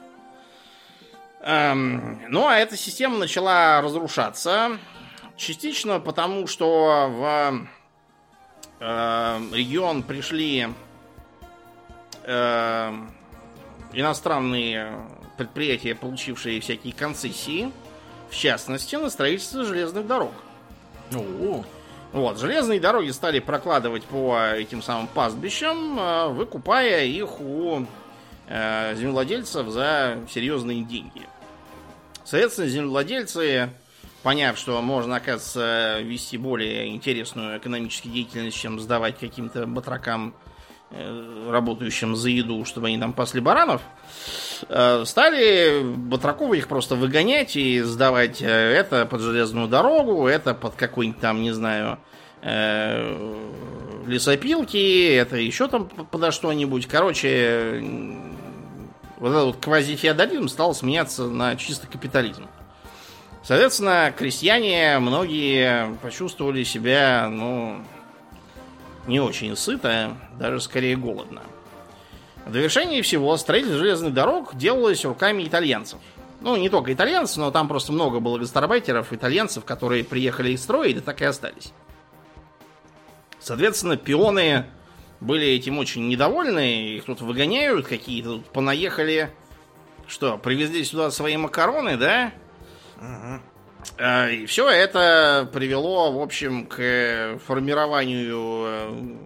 Эм, ну, а эта система начала разрушаться. Частично потому, что в э, регион пришли э, иностранные предприятия, получившие всякие концессии, в частности, на строительство железных дорог. О, вот, железные дороги стали прокладывать по этим самым пастбищам, э, выкупая их у э, землевладельцев за серьезные деньги. Соответственно, землевладельцы, поняв, что можно, оказывается, вести более интересную экономическую деятельность, чем сдавать каким-то батракам работающим за еду, чтобы они там пасли баранов, э, стали Батракова их просто выгонять и сдавать э, это под железную дорогу, это под какой-нибудь там, не знаю, лесопилки, это еще там подо что-нибудь. Короче, вот этот вот квазифеодализм стал сменяться на чисто капитализм. Соответственно, крестьяне многие почувствовали себя, ну, не очень сытая, даже скорее голодно. В довершении всего строительство железных дорог делалось руками итальянцев. Ну, не только итальянцев, но там просто много было гастарбайтеров, итальянцев, которые приехали и строили, так и остались. Соответственно, пионы были этим очень недовольны, их тут выгоняют, какие-то тут понаехали. Что, привезли сюда свои макароны, да? Угу. Э, и все это привело, в общем, к формированию э,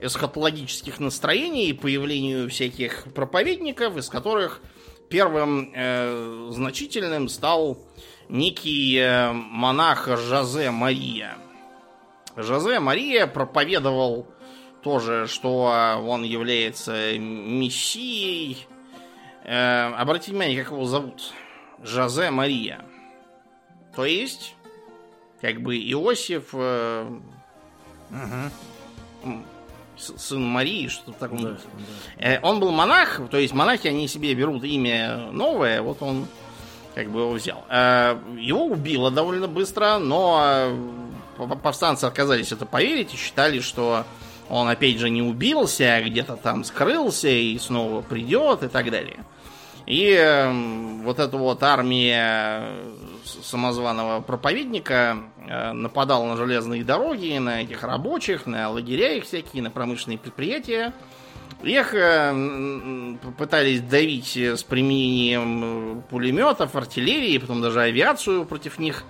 эсхатологических настроений и появлению всяких проповедников, из которых первым э, значительным стал некий э, монах Жозе Мария. Жозе Мария проповедовал тоже, что он является мессией. Э, обратите внимание, как его зовут. Жозе Мария. То есть, как бы Иосиф, э, угу. сын Марии, что-то такое. Да, да. Э, он был монах, то есть монахи, они себе берут имя новое, вот он как бы его взял. Э, его убило довольно быстро, но э, повстанцы отказались это поверить и считали, что он опять же не убился, а где-то там скрылся и снова придет и так далее. И э, вот эта вот армия самозваного проповедника э, нападал на железные дороги, на этих рабочих, на лагеря их всякие, на промышленные предприятия. Их э, пытались давить с применением пулеметов, артиллерии, потом даже авиацию против них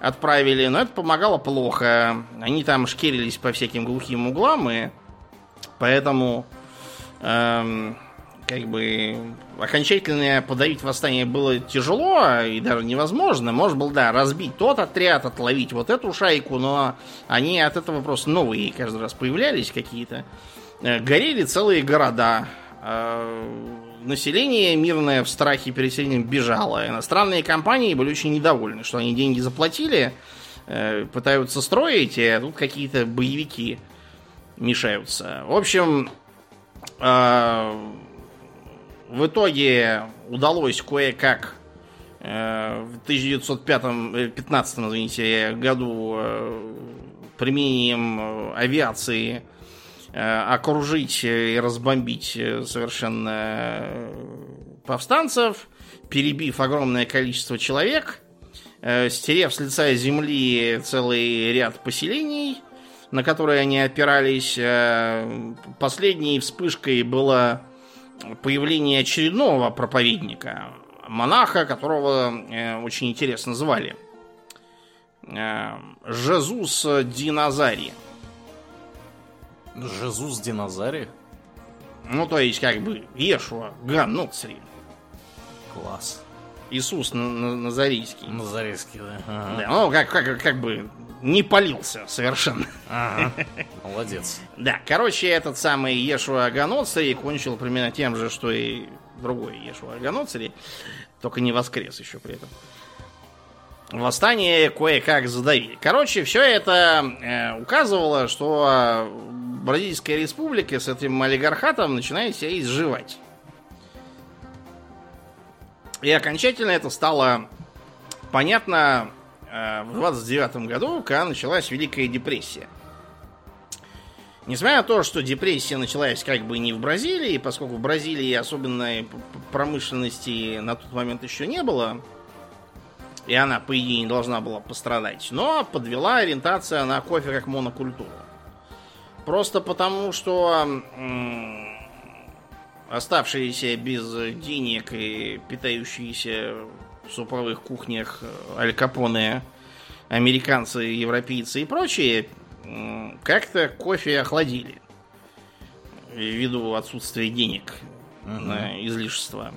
отправили, но это помогало плохо. Они там шкерились по всяким глухим углам, и поэтому эм, как бы окончательно подавить восстание было тяжело и даже невозможно. Может было, да, разбить тот отряд, отловить вот эту шайку, но они от этого просто новые каждый раз появлялись какие-то. Э, горели целые города. Э, население мирное в страхе перед селением бежало. Иностранные компании были очень недовольны, что они деньги заплатили, э, пытаются строить, а тут какие-то боевики мешаются. В общем, в итоге удалось кое-как э, в 1915 извините, году э, применением э, авиации окружить и разбомбить совершенно повстанцев, перебив огромное количество человек, стерев с лица земли целый ряд поселений, на которые они опирались. Последней вспышкой было появление очередного проповедника, монаха, которого э, очень интересно звали. Э, Жезус Диназари. Жезус Диназари? Ну, то есть, как бы, Ешуа Гануцри. Класс. Иисус Назарийский. Назарийский, да. Ага. да. Ну, как, как, как бы не полился совершенно. Ага. Молодец. Да, короче, этот самый Ешуа Аганоцарий кончил примерно тем же, что и другой Ешуа Аганоцарий, только не воскрес еще при этом. Восстание кое-как задавили. Короче, все это э, указывало, что Бразильская республика с этим олигархатом начинает себя изживать. И окончательно это стало понятно в 29 году, когда началась Великая депрессия. Несмотря на то, что депрессия началась как бы не в Бразилии, поскольку в Бразилии особенной промышленности на тот момент еще не было, и она, по идее, не должна была пострадать, но подвела ориентация на кофе как монокультуру. Просто потому, что оставшиеся без денег и питающиеся в суповых кухнях Аль Капоне, американцы, европейцы и прочие, как-то кофе охладили. Ввиду отсутствия денег uh-huh. на излишество.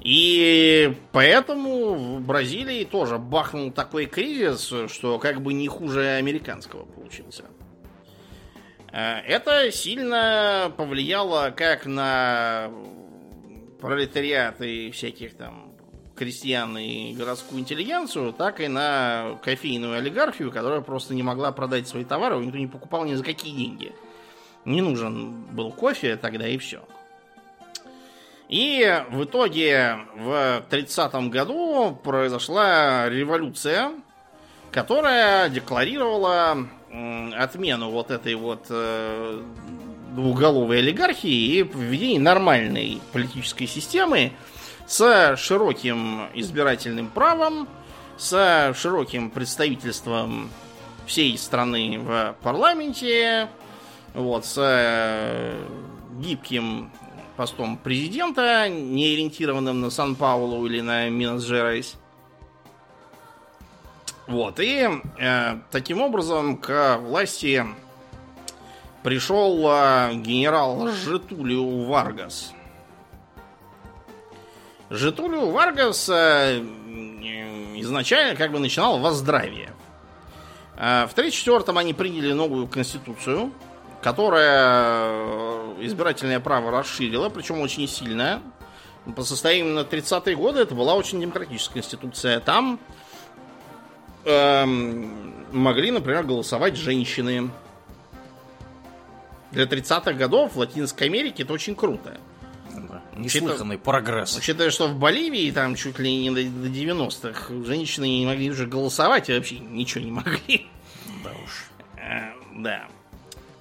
И поэтому в Бразилии тоже бахнул такой кризис, что как бы не хуже американского получился. Э, это сильно повлияло как на пролетариат и всяких там крестьян и городскую интеллигенцию, так и на кофейную олигархию, которая просто не могла продать свои товары, никто не покупал ни за какие деньги. Не нужен был кофе тогда и все. И в итоге в 30 году произошла революция, которая декларировала отмену вот этой вот двухголовой олигархии и введение нормальной политической системы с широким избирательным правом, с широким представительством всей страны в парламенте, вот, с гибким постом президента, не ориентированным на Сан-Паулу или на Минас-Жерайс. Вот, и э, таким образом к власти пришел э, генерал Жетулио Варгас. Жетулио Варгас э, изначально как бы начинал во здравие. Э, в 1934-м они приняли новую конституцию, которая э, избирательное право расширила, причем очень сильно. По состоянию на 30-е годы это была очень демократическая конституция. Там эм, могли, например, голосовать женщины. Для 30-х годов в Латинской Америке это очень круто. Да. Неслыханный прогресс. Учитывая, что в Боливии там чуть ли не до 90-х женщины не могли уже голосовать и вообще ничего не могли. Да уж. Э, да.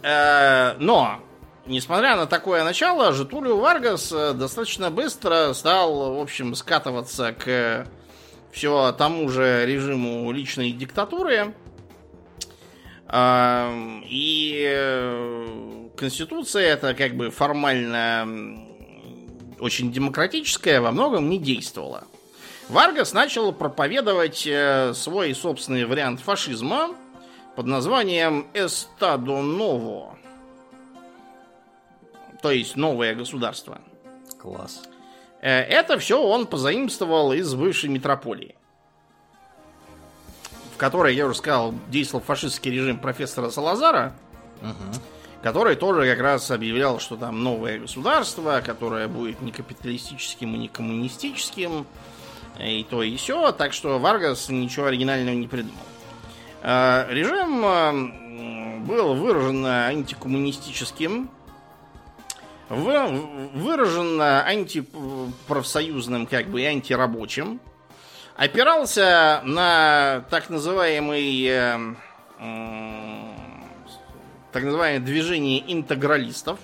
Э, но, несмотря на такое начало, Житулио Варгас э, достаточно быстро стал, в общем, скатываться к все тому же режиму личной диктатуры. Эм, и Конституция это как бы формально очень демократическая, во многом не действовала. Варгас начал проповедовать э, свой собственный вариант фашизма под названием «Эстадо Ново», то есть новое государство. Класс. Э, это все он позаимствовал из бывшей метрополии, в которой, я уже сказал, действовал фашистский режим профессора Салазара. Угу. Который тоже как раз объявлял, что там новое государство, которое будет не капиталистическим и не коммунистическим, и то и все, так что Варгас ничего оригинального не придумал. Э, режим э, был выраженно антикоммунистическим, выраженно антипрофсоюзным, как бы и антирабочим, опирался на так называемый э, так называемое движение интегралистов.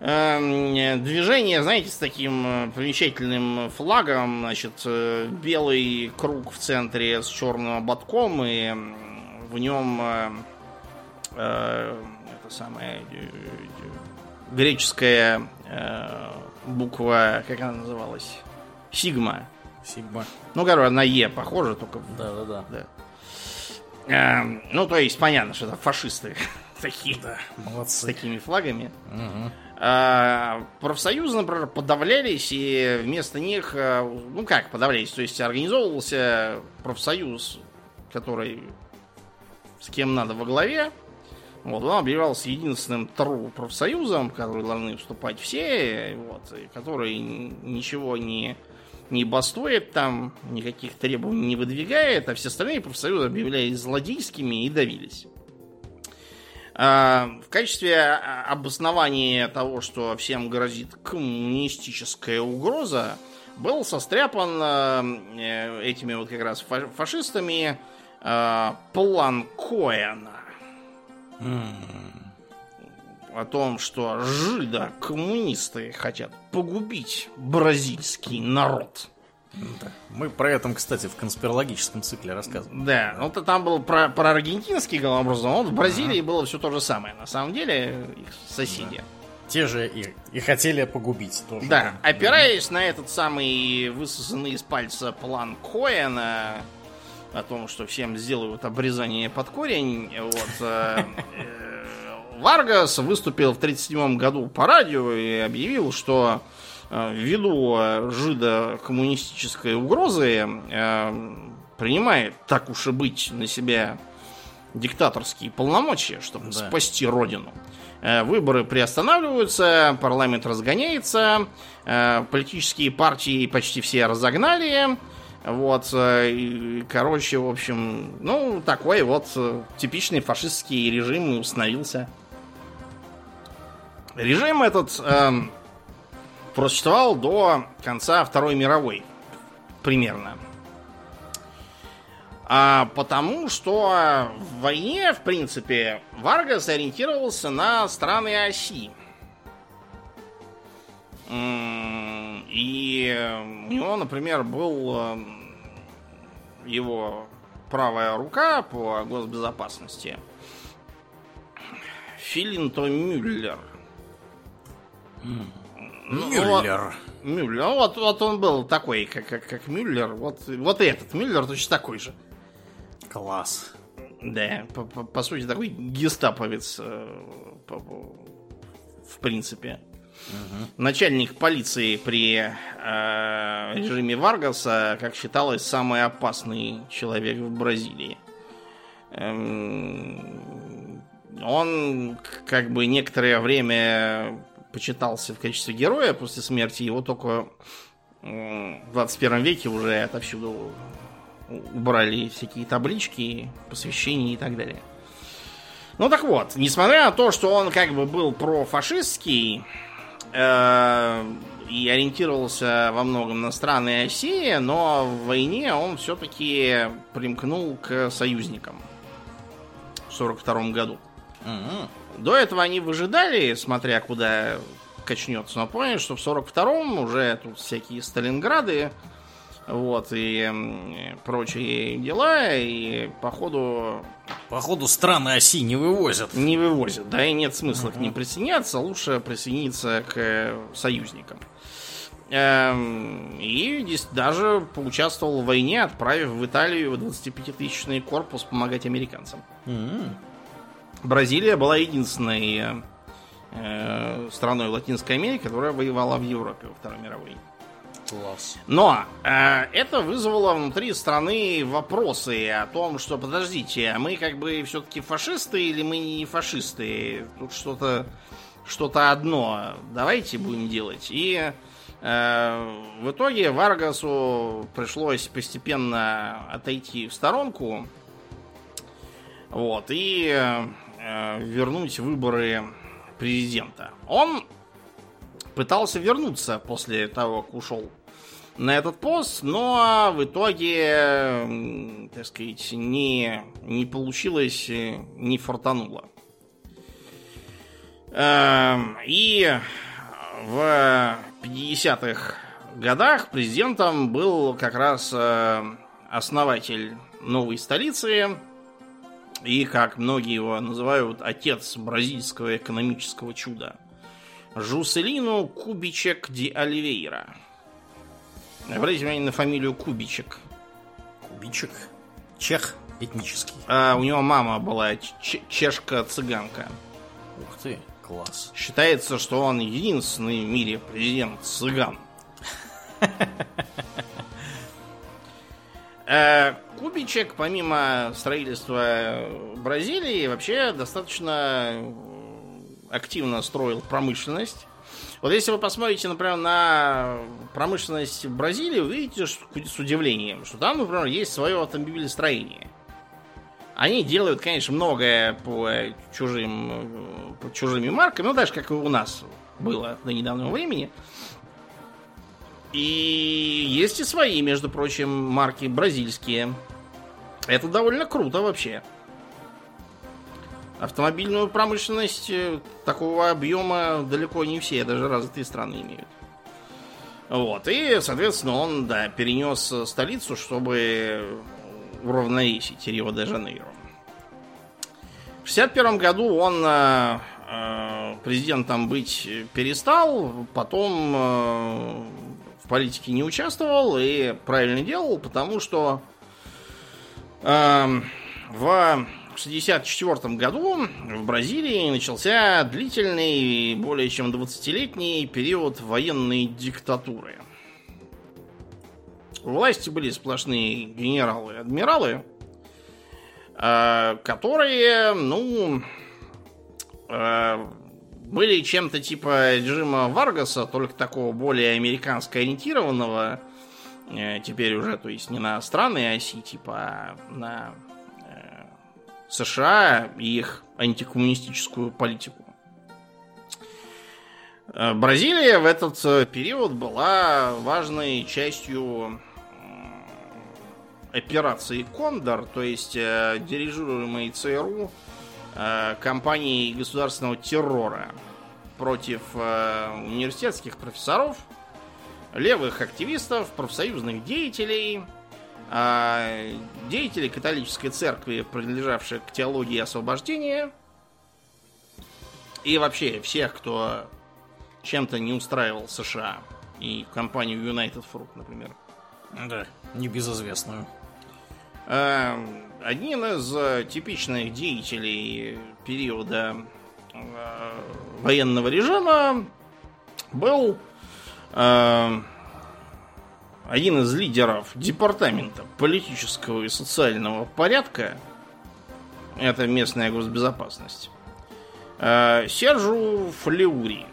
Движение, знаете, с таким примечательным флагом, значит, белый круг в центре с черным ободком, и в нем это самое греческая э, буква, как она называлась? Сигма. Сигма. Ну, короче, на Е похоже, только... Да, да, да. да. Э, ну, то есть, понятно, что это фашисты такие. Да, молодцы. С такими флагами. Угу. Э, профсоюзы, например, подавлялись, и вместо них, э, ну как подавлялись, то есть организовывался профсоюз, который с кем надо во главе, вот, он объявлялся единственным ТРУ профсоюзом, в который должны вступать все, вот, и который ничего не, не бастует там, никаких требований не выдвигает, а все остальные профсоюзы объявлялись злодейскими и давились. А, в качестве обоснования того, что всем грозит коммунистическая угроза, был состряпан э, этими вот как раз фашистами план Коэна о том, что жида коммунисты хотят погубить бразильский народ. Да. Мы про это, кстати, в конспирологическом цикле рассказывали. Да, ну то там был про, про аргентинский голообразом, вот в Бразилии ага. было все то же самое. На самом деле, их соседи. Да. Те же и, и хотели погубить тоже. Да, опираясь на этот самый высосанный из пальца план Коэна, о том, что всем сделают обрезание под корень. Вот, э, э, Варгас выступил в 1937 году по радио и объявил, что э, ввиду жидо-коммунистической угрозы принимает, так уж и быть, на себя диктаторские полномочия, чтобы да. спасти родину. Выборы приостанавливаются, парламент разгоняется, политические партии почти все разогнали, вот, э, и, короче, в общем, ну, такой вот э, типичный фашистский режим установился. Режим этот эм, просуществовал до конца Второй мировой, примерно. А потому что в войне, в принципе, Варгас ориентировался на страны оси. И у него, например, был эм, его правая рука по госбезопасности. Филинто Мюллер. Ну, Мюллер. Ну, Мюллер. Ну, вот, вот он был такой, как, как, как Мюллер. Вот, вот этот Мюллер точно такой же. Класс. Да, по, по, по сути, такой гестаповец э, по, по, в принципе. Начальник полиции при э, режиме Варгаса, как считалось, самый опасный человек в Бразилии. Эм, он как бы некоторое время почитался в качестве героя после смерти. Его только в 21 веке уже отовсюду убрали всякие таблички, посвящения и так далее. Ну так вот, несмотря на то, что он как бы был профашистский, Э, и ориентировался во многом на страны оси, но в войне он все-таки примкнул к союзникам в 1942 году. Угу. До этого они выжидали, смотря куда качнется, но поняли, что в 42-м уже тут всякие Сталинграды вот, и прочие дела, и походу... Походу страны оси не вывозят. Не вывозят, да, и нет смысла uh-huh. к ним присоединяться, лучше присоединиться к союзникам. Эм, и даже поучаствовал в войне, отправив в Италию 25-тысячный корпус помогать американцам. Uh-huh. Бразилия была единственной э, страной Латинской Америки, которая воевала в Европе во Второй мировой. Класс. Но э, это вызвало внутри страны вопросы о том, что подождите, а мы как бы все-таки фашисты или мы не фашисты? Тут что-то что-то одно. Давайте будем делать. И э, в итоге Варгасу пришлось постепенно отойти в сторонку. Вот, и э, вернуть выборы президента. Он пытался вернуться после того, как ушел на этот пост, но в итоге, так сказать, не, не получилось, не фартануло. Эм, и в 50-х годах президентом был как раз э, основатель новой столицы, и, как многие его называют, отец бразильского экономического чуда. Жуселину Кубичек ди Оливейра. Обратите внимание на фамилию Кубичек. Кубичек? Чех этнический. А у него мама была чешка-цыганка. Ух ты, класс. Считается, что он единственный в мире президент цыган. Кубичек, помимо строительства Бразилии, вообще достаточно активно строил промышленность. Вот если вы посмотрите, например, на промышленность Бразилии, вы увидите с удивлением, что там, например, есть свое автомобилестроение. Они делают, конечно, многое по чужим, по чужими марками, ну, даже как и у нас было до недавнего времени. И есть и свои, между прочим, марки бразильские. Это довольно круто вообще. Автомобильную промышленность э, такого объема далеко не все, даже развитые страны имеют. Вот, и, соответственно, он, да, перенес столицу, чтобы уравновесить Рио-де-Жанейро. В 61 году он э, э, президентом быть перестал, потом э, в политике не участвовал и правильно делал, потому что э, в 1964 году в Бразилии начался длительный, более чем 20-летний период военной диктатуры. У власти были сплошные генералы и адмиралы, э, которые, ну, э, были чем-то типа режима Варгаса, только такого более американско ориентированного, теперь уже, то есть не на страны оси, типа, а на США и их антикоммунистическую политику. Э, Бразилия в этот э, период была важной частью операции Кондор, то есть э, дирижируемой ЦРУ кампании государственного террора против университетских профессоров, левых активистов, профсоюзных деятелей, а деятели католической церкви, принадлежавшие к теологии освобождения, и вообще всех, кто чем-то не устраивал США и компанию United Fruit, например. Да, небезызвестную. А, одним из типичных деятелей периода а, военного режима был один из лидеров департамента политического и социального порядка, это местная госбезопасность, э, Сержу Флеури.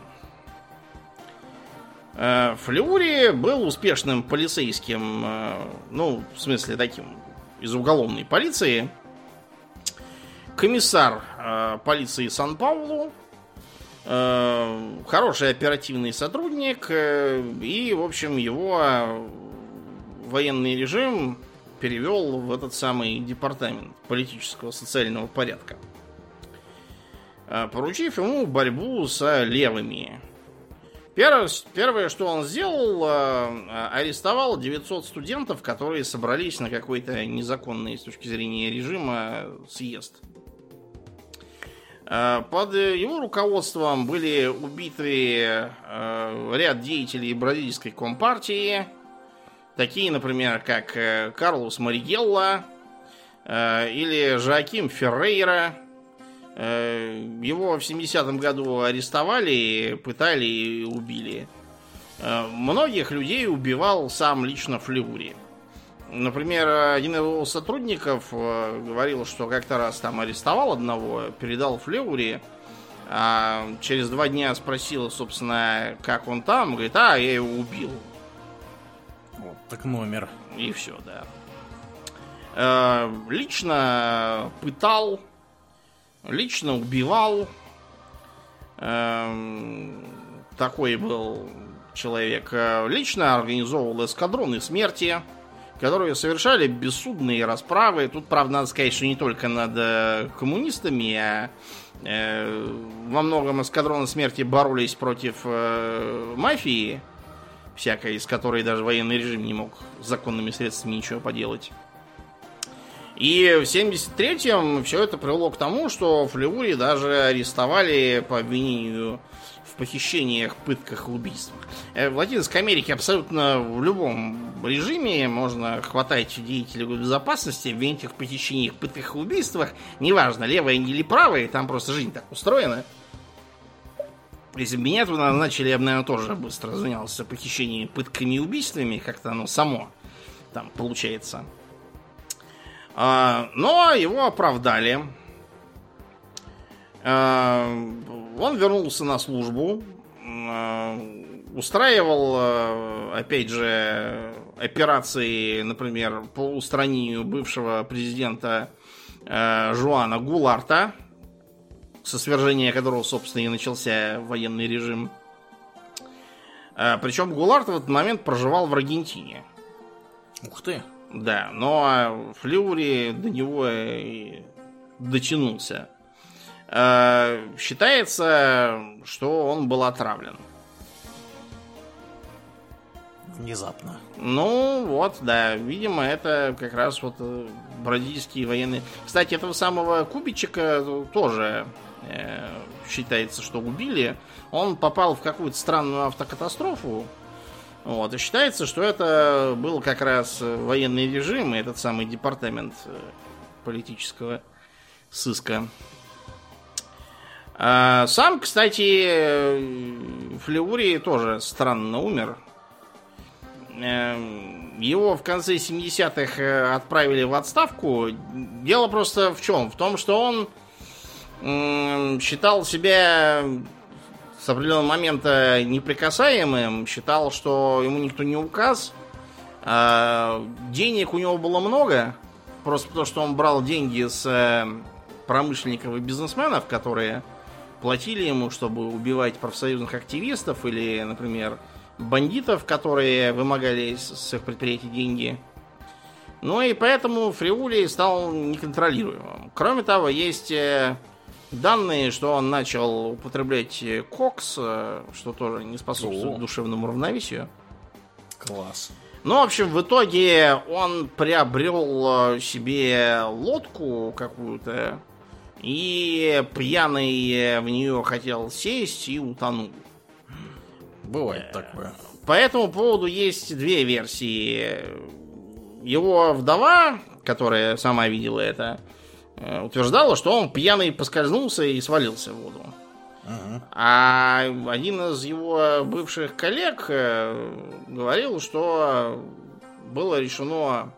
Э, Флеури был успешным полицейским, э, ну, в смысле таким, из уголовной полиции, комиссар полиции Сан-Паулу, хороший оперативный сотрудник, и, в общем, его военный режим перевел в этот самый департамент политического социального порядка, а, поручив ему борьбу с левыми. Первое, что он сделал, арестовал 900 студентов, которые собрались на какой-то незаконный с точки зрения режима съезд. А, под его руководством были убиты ряд деятелей бразильской компартии, Такие, например, как э, Карлос Маригелла э, или Жаким Феррейра. Э, его в 70-м году арестовали, пытали и убили. Э, многих людей убивал сам лично Флеури. Например, один из его сотрудников э, говорил, что как-то раз там арестовал одного, передал Флеури, а через два дня спросил, собственно, как он там. Говорит, а, я его убил. Вот, так номер. И все, да. Э, лично пытал, лично убивал. Эм, такой был человек. Э, лично организовывал эскадроны смерти, которые совершали бессудные расправы. Тут, правда, надо сказать, что не только над э, коммунистами, а во многом эскадроны смерти боролись против мафии всякой, из которой даже военный режим не мог законными средствами ничего поделать. И в 73-м все это привело к тому, что Флеури даже арестовали по обвинению в похищениях, пытках убийствах. Э, в Латинской Америке абсолютно в любом режиме можно хватать деятелей безопасности, обвинить их в похищениях, пытках и убийствах. Неважно, левые или правые, там просто жизнь так устроена. Если бы меня туда назначили, я бы, наверное, тоже быстро занялся похищениями, пытками и убийствами, как-то оно само там получается. А, но его оправдали. А, он вернулся на службу, а, устраивал, опять же, операции, например, по устранению бывшего президента Жуана Гуларта, со свержения которого, собственно, и начался военный режим. Причем Гуларт в этот момент проживал в Аргентине. Ух ты! Да, но Флюри до него и дотянулся. Э, считается, что он был отравлен. Внезапно. Ну, вот, да. Видимо, это как раз вот э, бразильские военные. Кстати, этого самого Кубичика тоже э, считается, что убили. Он попал в какую-то странную автокатастрофу вот, и считается, что это был как раз военный режим и этот самый департамент э, политического сыска. А сам, кстати, Флеури тоже странно умер. Эм, его в конце 70-х э, отправили в отставку. Дело просто в чем? В том, что он считал себя с определенного момента неприкасаемым, считал, что ему никто не указ. А денег у него было много, просто потому что он брал деньги с э, промышленников и бизнесменов, которые платили ему, чтобы убивать профсоюзных активистов или, например, бандитов, которые вымогали с их предприятий деньги. Ну и поэтому Фриули стал неконтролируемым. Кроме того, есть э, данные, что он начал употреблять кокс, э, что тоже не способствует О. душевному равновесию. Класс. Ну, в общем, в итоге он приобрел э, себе лодку какую-то и пьяный в нее хотел сесть и утонул. Бывает э, такое. По этому поводу есть две версии. Его вдова, которая сама видела это, Э, утверждала, что он пьяный поскользнулся и свалился в воду. А один из его бывших коллег э, говорил, что было решено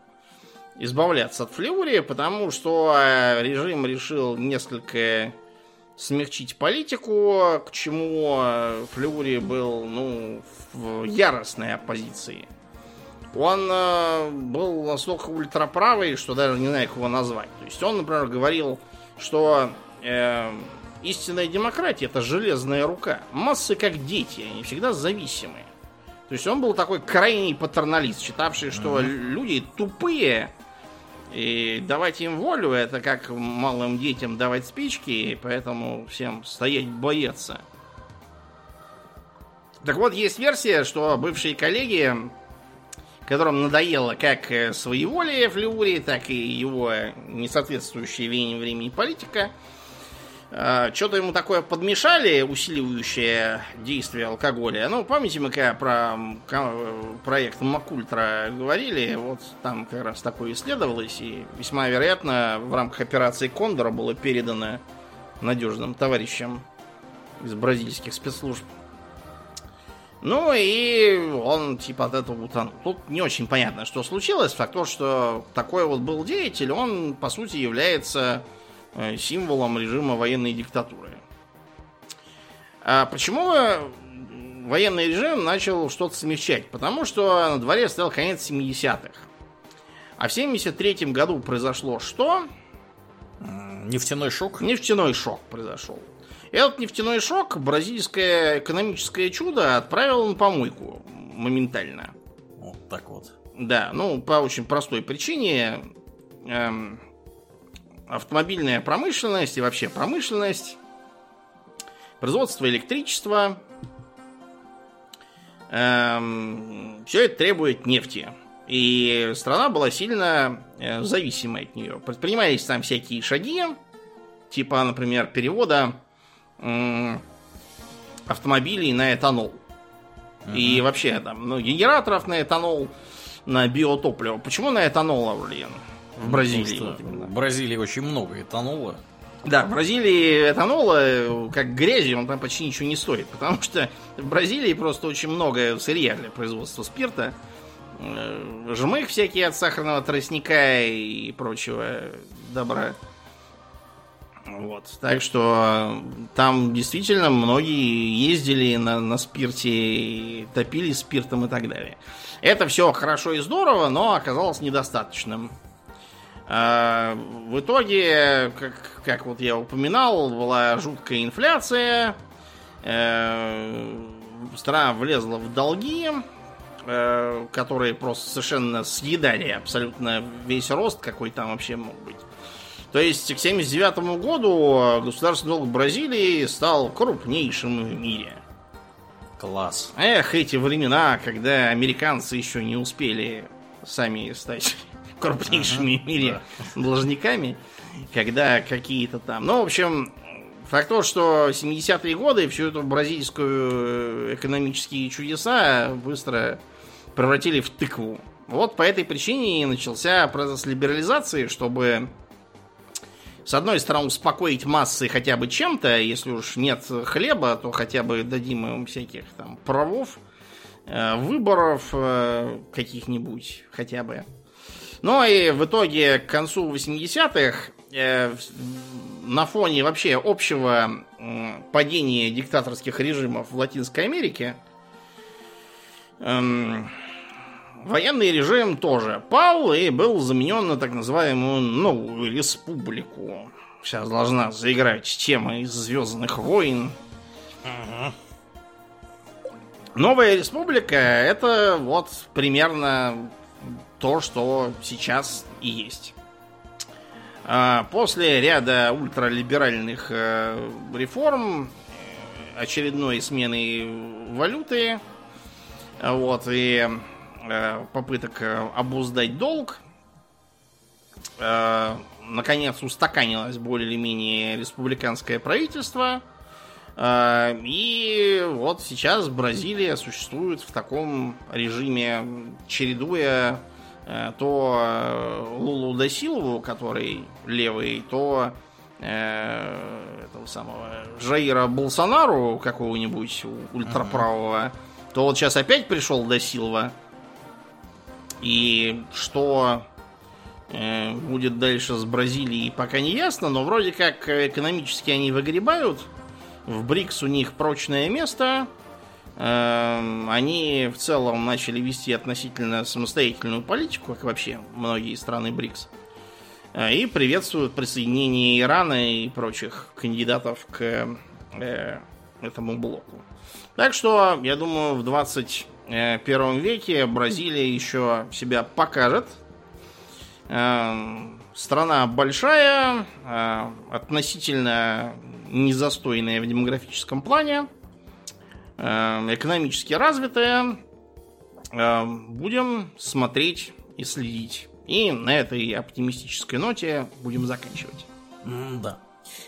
избавляться от Флеури, потому что э, режим решил несколько смягчить политику, к чему Флеури был ну, в яростной оппозиции. Он э, был настолько ультраправый, что даже не знаю, как его назвать. То есть он, например, говорил, что э, истинная демократия это железная рука. Массы как дети, они всегда зависимые. То есть он был такой крайний патерналист, считавший, что mm-hmm. люди тупые, и давать им волю, это как малым детям давать спички, и поэтому всем стоять бояться. Так вот, есть версия, что бывшие коллеги которым надоело как э, своеволие Флеури, так и его несоответствующая веянию времени политика. А, что-то ему такое подмешали, усиливающее действие алкоголя. Ну, помните, мы когда про проект Макультра говорили, вот там как раз такое исследовалось, и весьма вероятно в рамках операции Кондора было передано надежным товарищам из бразильских спецслужб. Ну и он типа от этого утонул. Тут не очень понятно, что случилось. Факт то, что такой вот был деятель, он по сути является э, символом режима военной диктатуры. А почему военный режим начал что-то смягчать? Потому что на дворе стоял конец 70-х. А в 73 году произошло что? Нефтяной шок? Нефтяной шок произошел. Этот нефтяной шок бразильское экономическое чудо отправил на помойку моментально. Вот так вот. Да, ну, по очень простой причине. Эм, автомобильная промышленность и вообще промышленность, производство электричества, эм, все это требует нефти. И страна была сильно э, зависима от нее. Предпринимались там всякие шаги, типа, например, перевода э, автомобилей на этанол. Uh-huh. И вообще там, ну, генераторов на этанол, на биотопливо. Почему на этанол, блин? В Бразилии. Вот в Бразилии очень много этанола. Да, в Бразилии этанола, как грязи, он там почти ничего не стоит. Потому что в Бразилии просто очень много сырья для производства спирта. Э, жмых всякие от сахарного тростника и прочего добра. Вот. Так что там действительно многие ездили на, на спирте, топили спиртом и так далее. Это все хорошо и здорово, но оказалось недостаточным. А, в итоге, как, как вот я упоминал, была жуткая инфляция. Э, страна влезла в долги, э, которые просто совершенно съедали абсолютно весь рост, какой там вообще мог быть. То есть к 1979 году государственный долг Бразилии стал крупнейшим в мире. Класс. Эх, эти времена, когда американцы еще не успели сами стать крупнейшими ага, в мире да. должниками, когда какие-то там... Ну, в общем, факт то, что 70-е годы всю эту бразильскую экономические чудеса быстро превратили в тыкву. Вот по этой причине и начался процесс либерализации, чтобы с одной стороны успокоить массы хотя бы чем-то, если уж нет хлеба, то хотя бы дадим им всяких там правов, э, выборов э, каких-нибудь хотя бы. Ну и в итоге к концу 80-х э, на фоне вообще общего падения диктаторских режимов в Латинской Америке эм, военный режим тоже пал и был заменен на так называемую новую республику. Сейчас должна заиграть тема из Звездных войн. Новая республика это вот примерно то, что сейчас и есть. А после ряда ультралиберальных э, реформ, э, очередной смены валюты, вот, и Э, попыток обуздать долг. Наконец устаканилось более или менее республиканское правительство. И вот сейчас Бразилия существует в таком режиме, чередуя то Лулу да Силову, который левый, то этого самого Жаира Болсонару какого-нибудь ультраправого, то вот сейчас опять пришел до Силва, и что э, будет дальше с Бразилией, пока не ясно, но вроде как экономически они выгребают. В БРИКС у них прочное место. Э, они в целом начали вести относительно самостоятельную политику, как вообще многие страны БРИКС. Э, и приветствуют присоединение Ирана и прочих кандидатов к э, этому блоку. Так что, я думаю, в 20 Э, первом веке Бразилия еще себя покажет. Э, страна большая, э, относительно незастойная в демографическом плане, экономически развитая. Будем смотреть и следить. И на этой оптимистической ноте будем заканчивать. Да.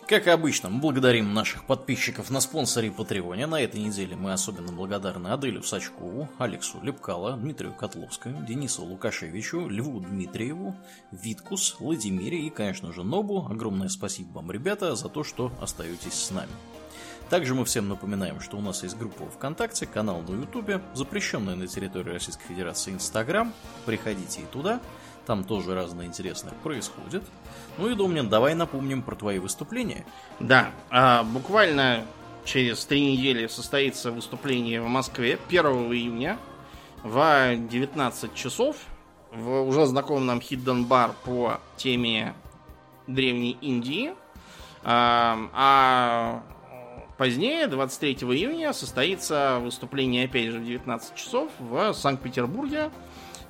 Как обычно, мы благодарим наших подписчиков на спонсоре Патреоне. На этой неделе мы особенно благодарны Аделю Сачкову, Алексу Лепкало, Дмитрию Котловскому, Денису Лукашевичу, Льву Дмитриеву, Виткус, Владимире и, конечно же, Нобу. Огромное спасибо вам, ребята, за то, что остаетесь с нами. Также мы всем напоминаем, что у нас есть группа ВКонтакте, канал на Ютубе, запрещенная на территории Российской Федерации Инстаграм. Приходите и туда. Там тоже разное интересное происходит. Ну и, Домнин, давай напомним про твои выступления. Да, а, буквально через три недели состоится выступление в Москве 1 июня в 19 часов в уже знакомом нам Hidden Bar по теме Древней Индии. А, а позднее, 23 июня, состоится выступление, опять же, в 19 часов в Санкт-Петербурге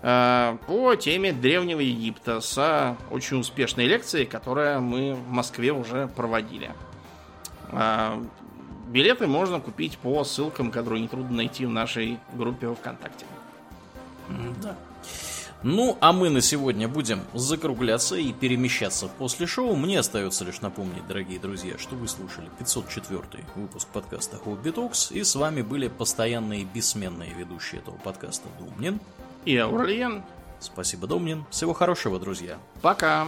Э, по теме Древнего Египта с очень успешной лекцией, которую мы в Москве уже проводили. Э, билеты можно купить по ссылкам, которые нетрудно найти в нашей группе ВКонтакте. Да. Ну, а мы на сегодня будем закругляться и перемещаться после шоу. Мне остается лишь напомнить, дорогие друзья, что вы слушали 504 выпуск подкаста Hobby Talks, и с вами были постоянные бессменные ведущие этого подкаста Думнин и Аурлиен. Спасибо, Домнин. Всего хорошего, друзья. Пока.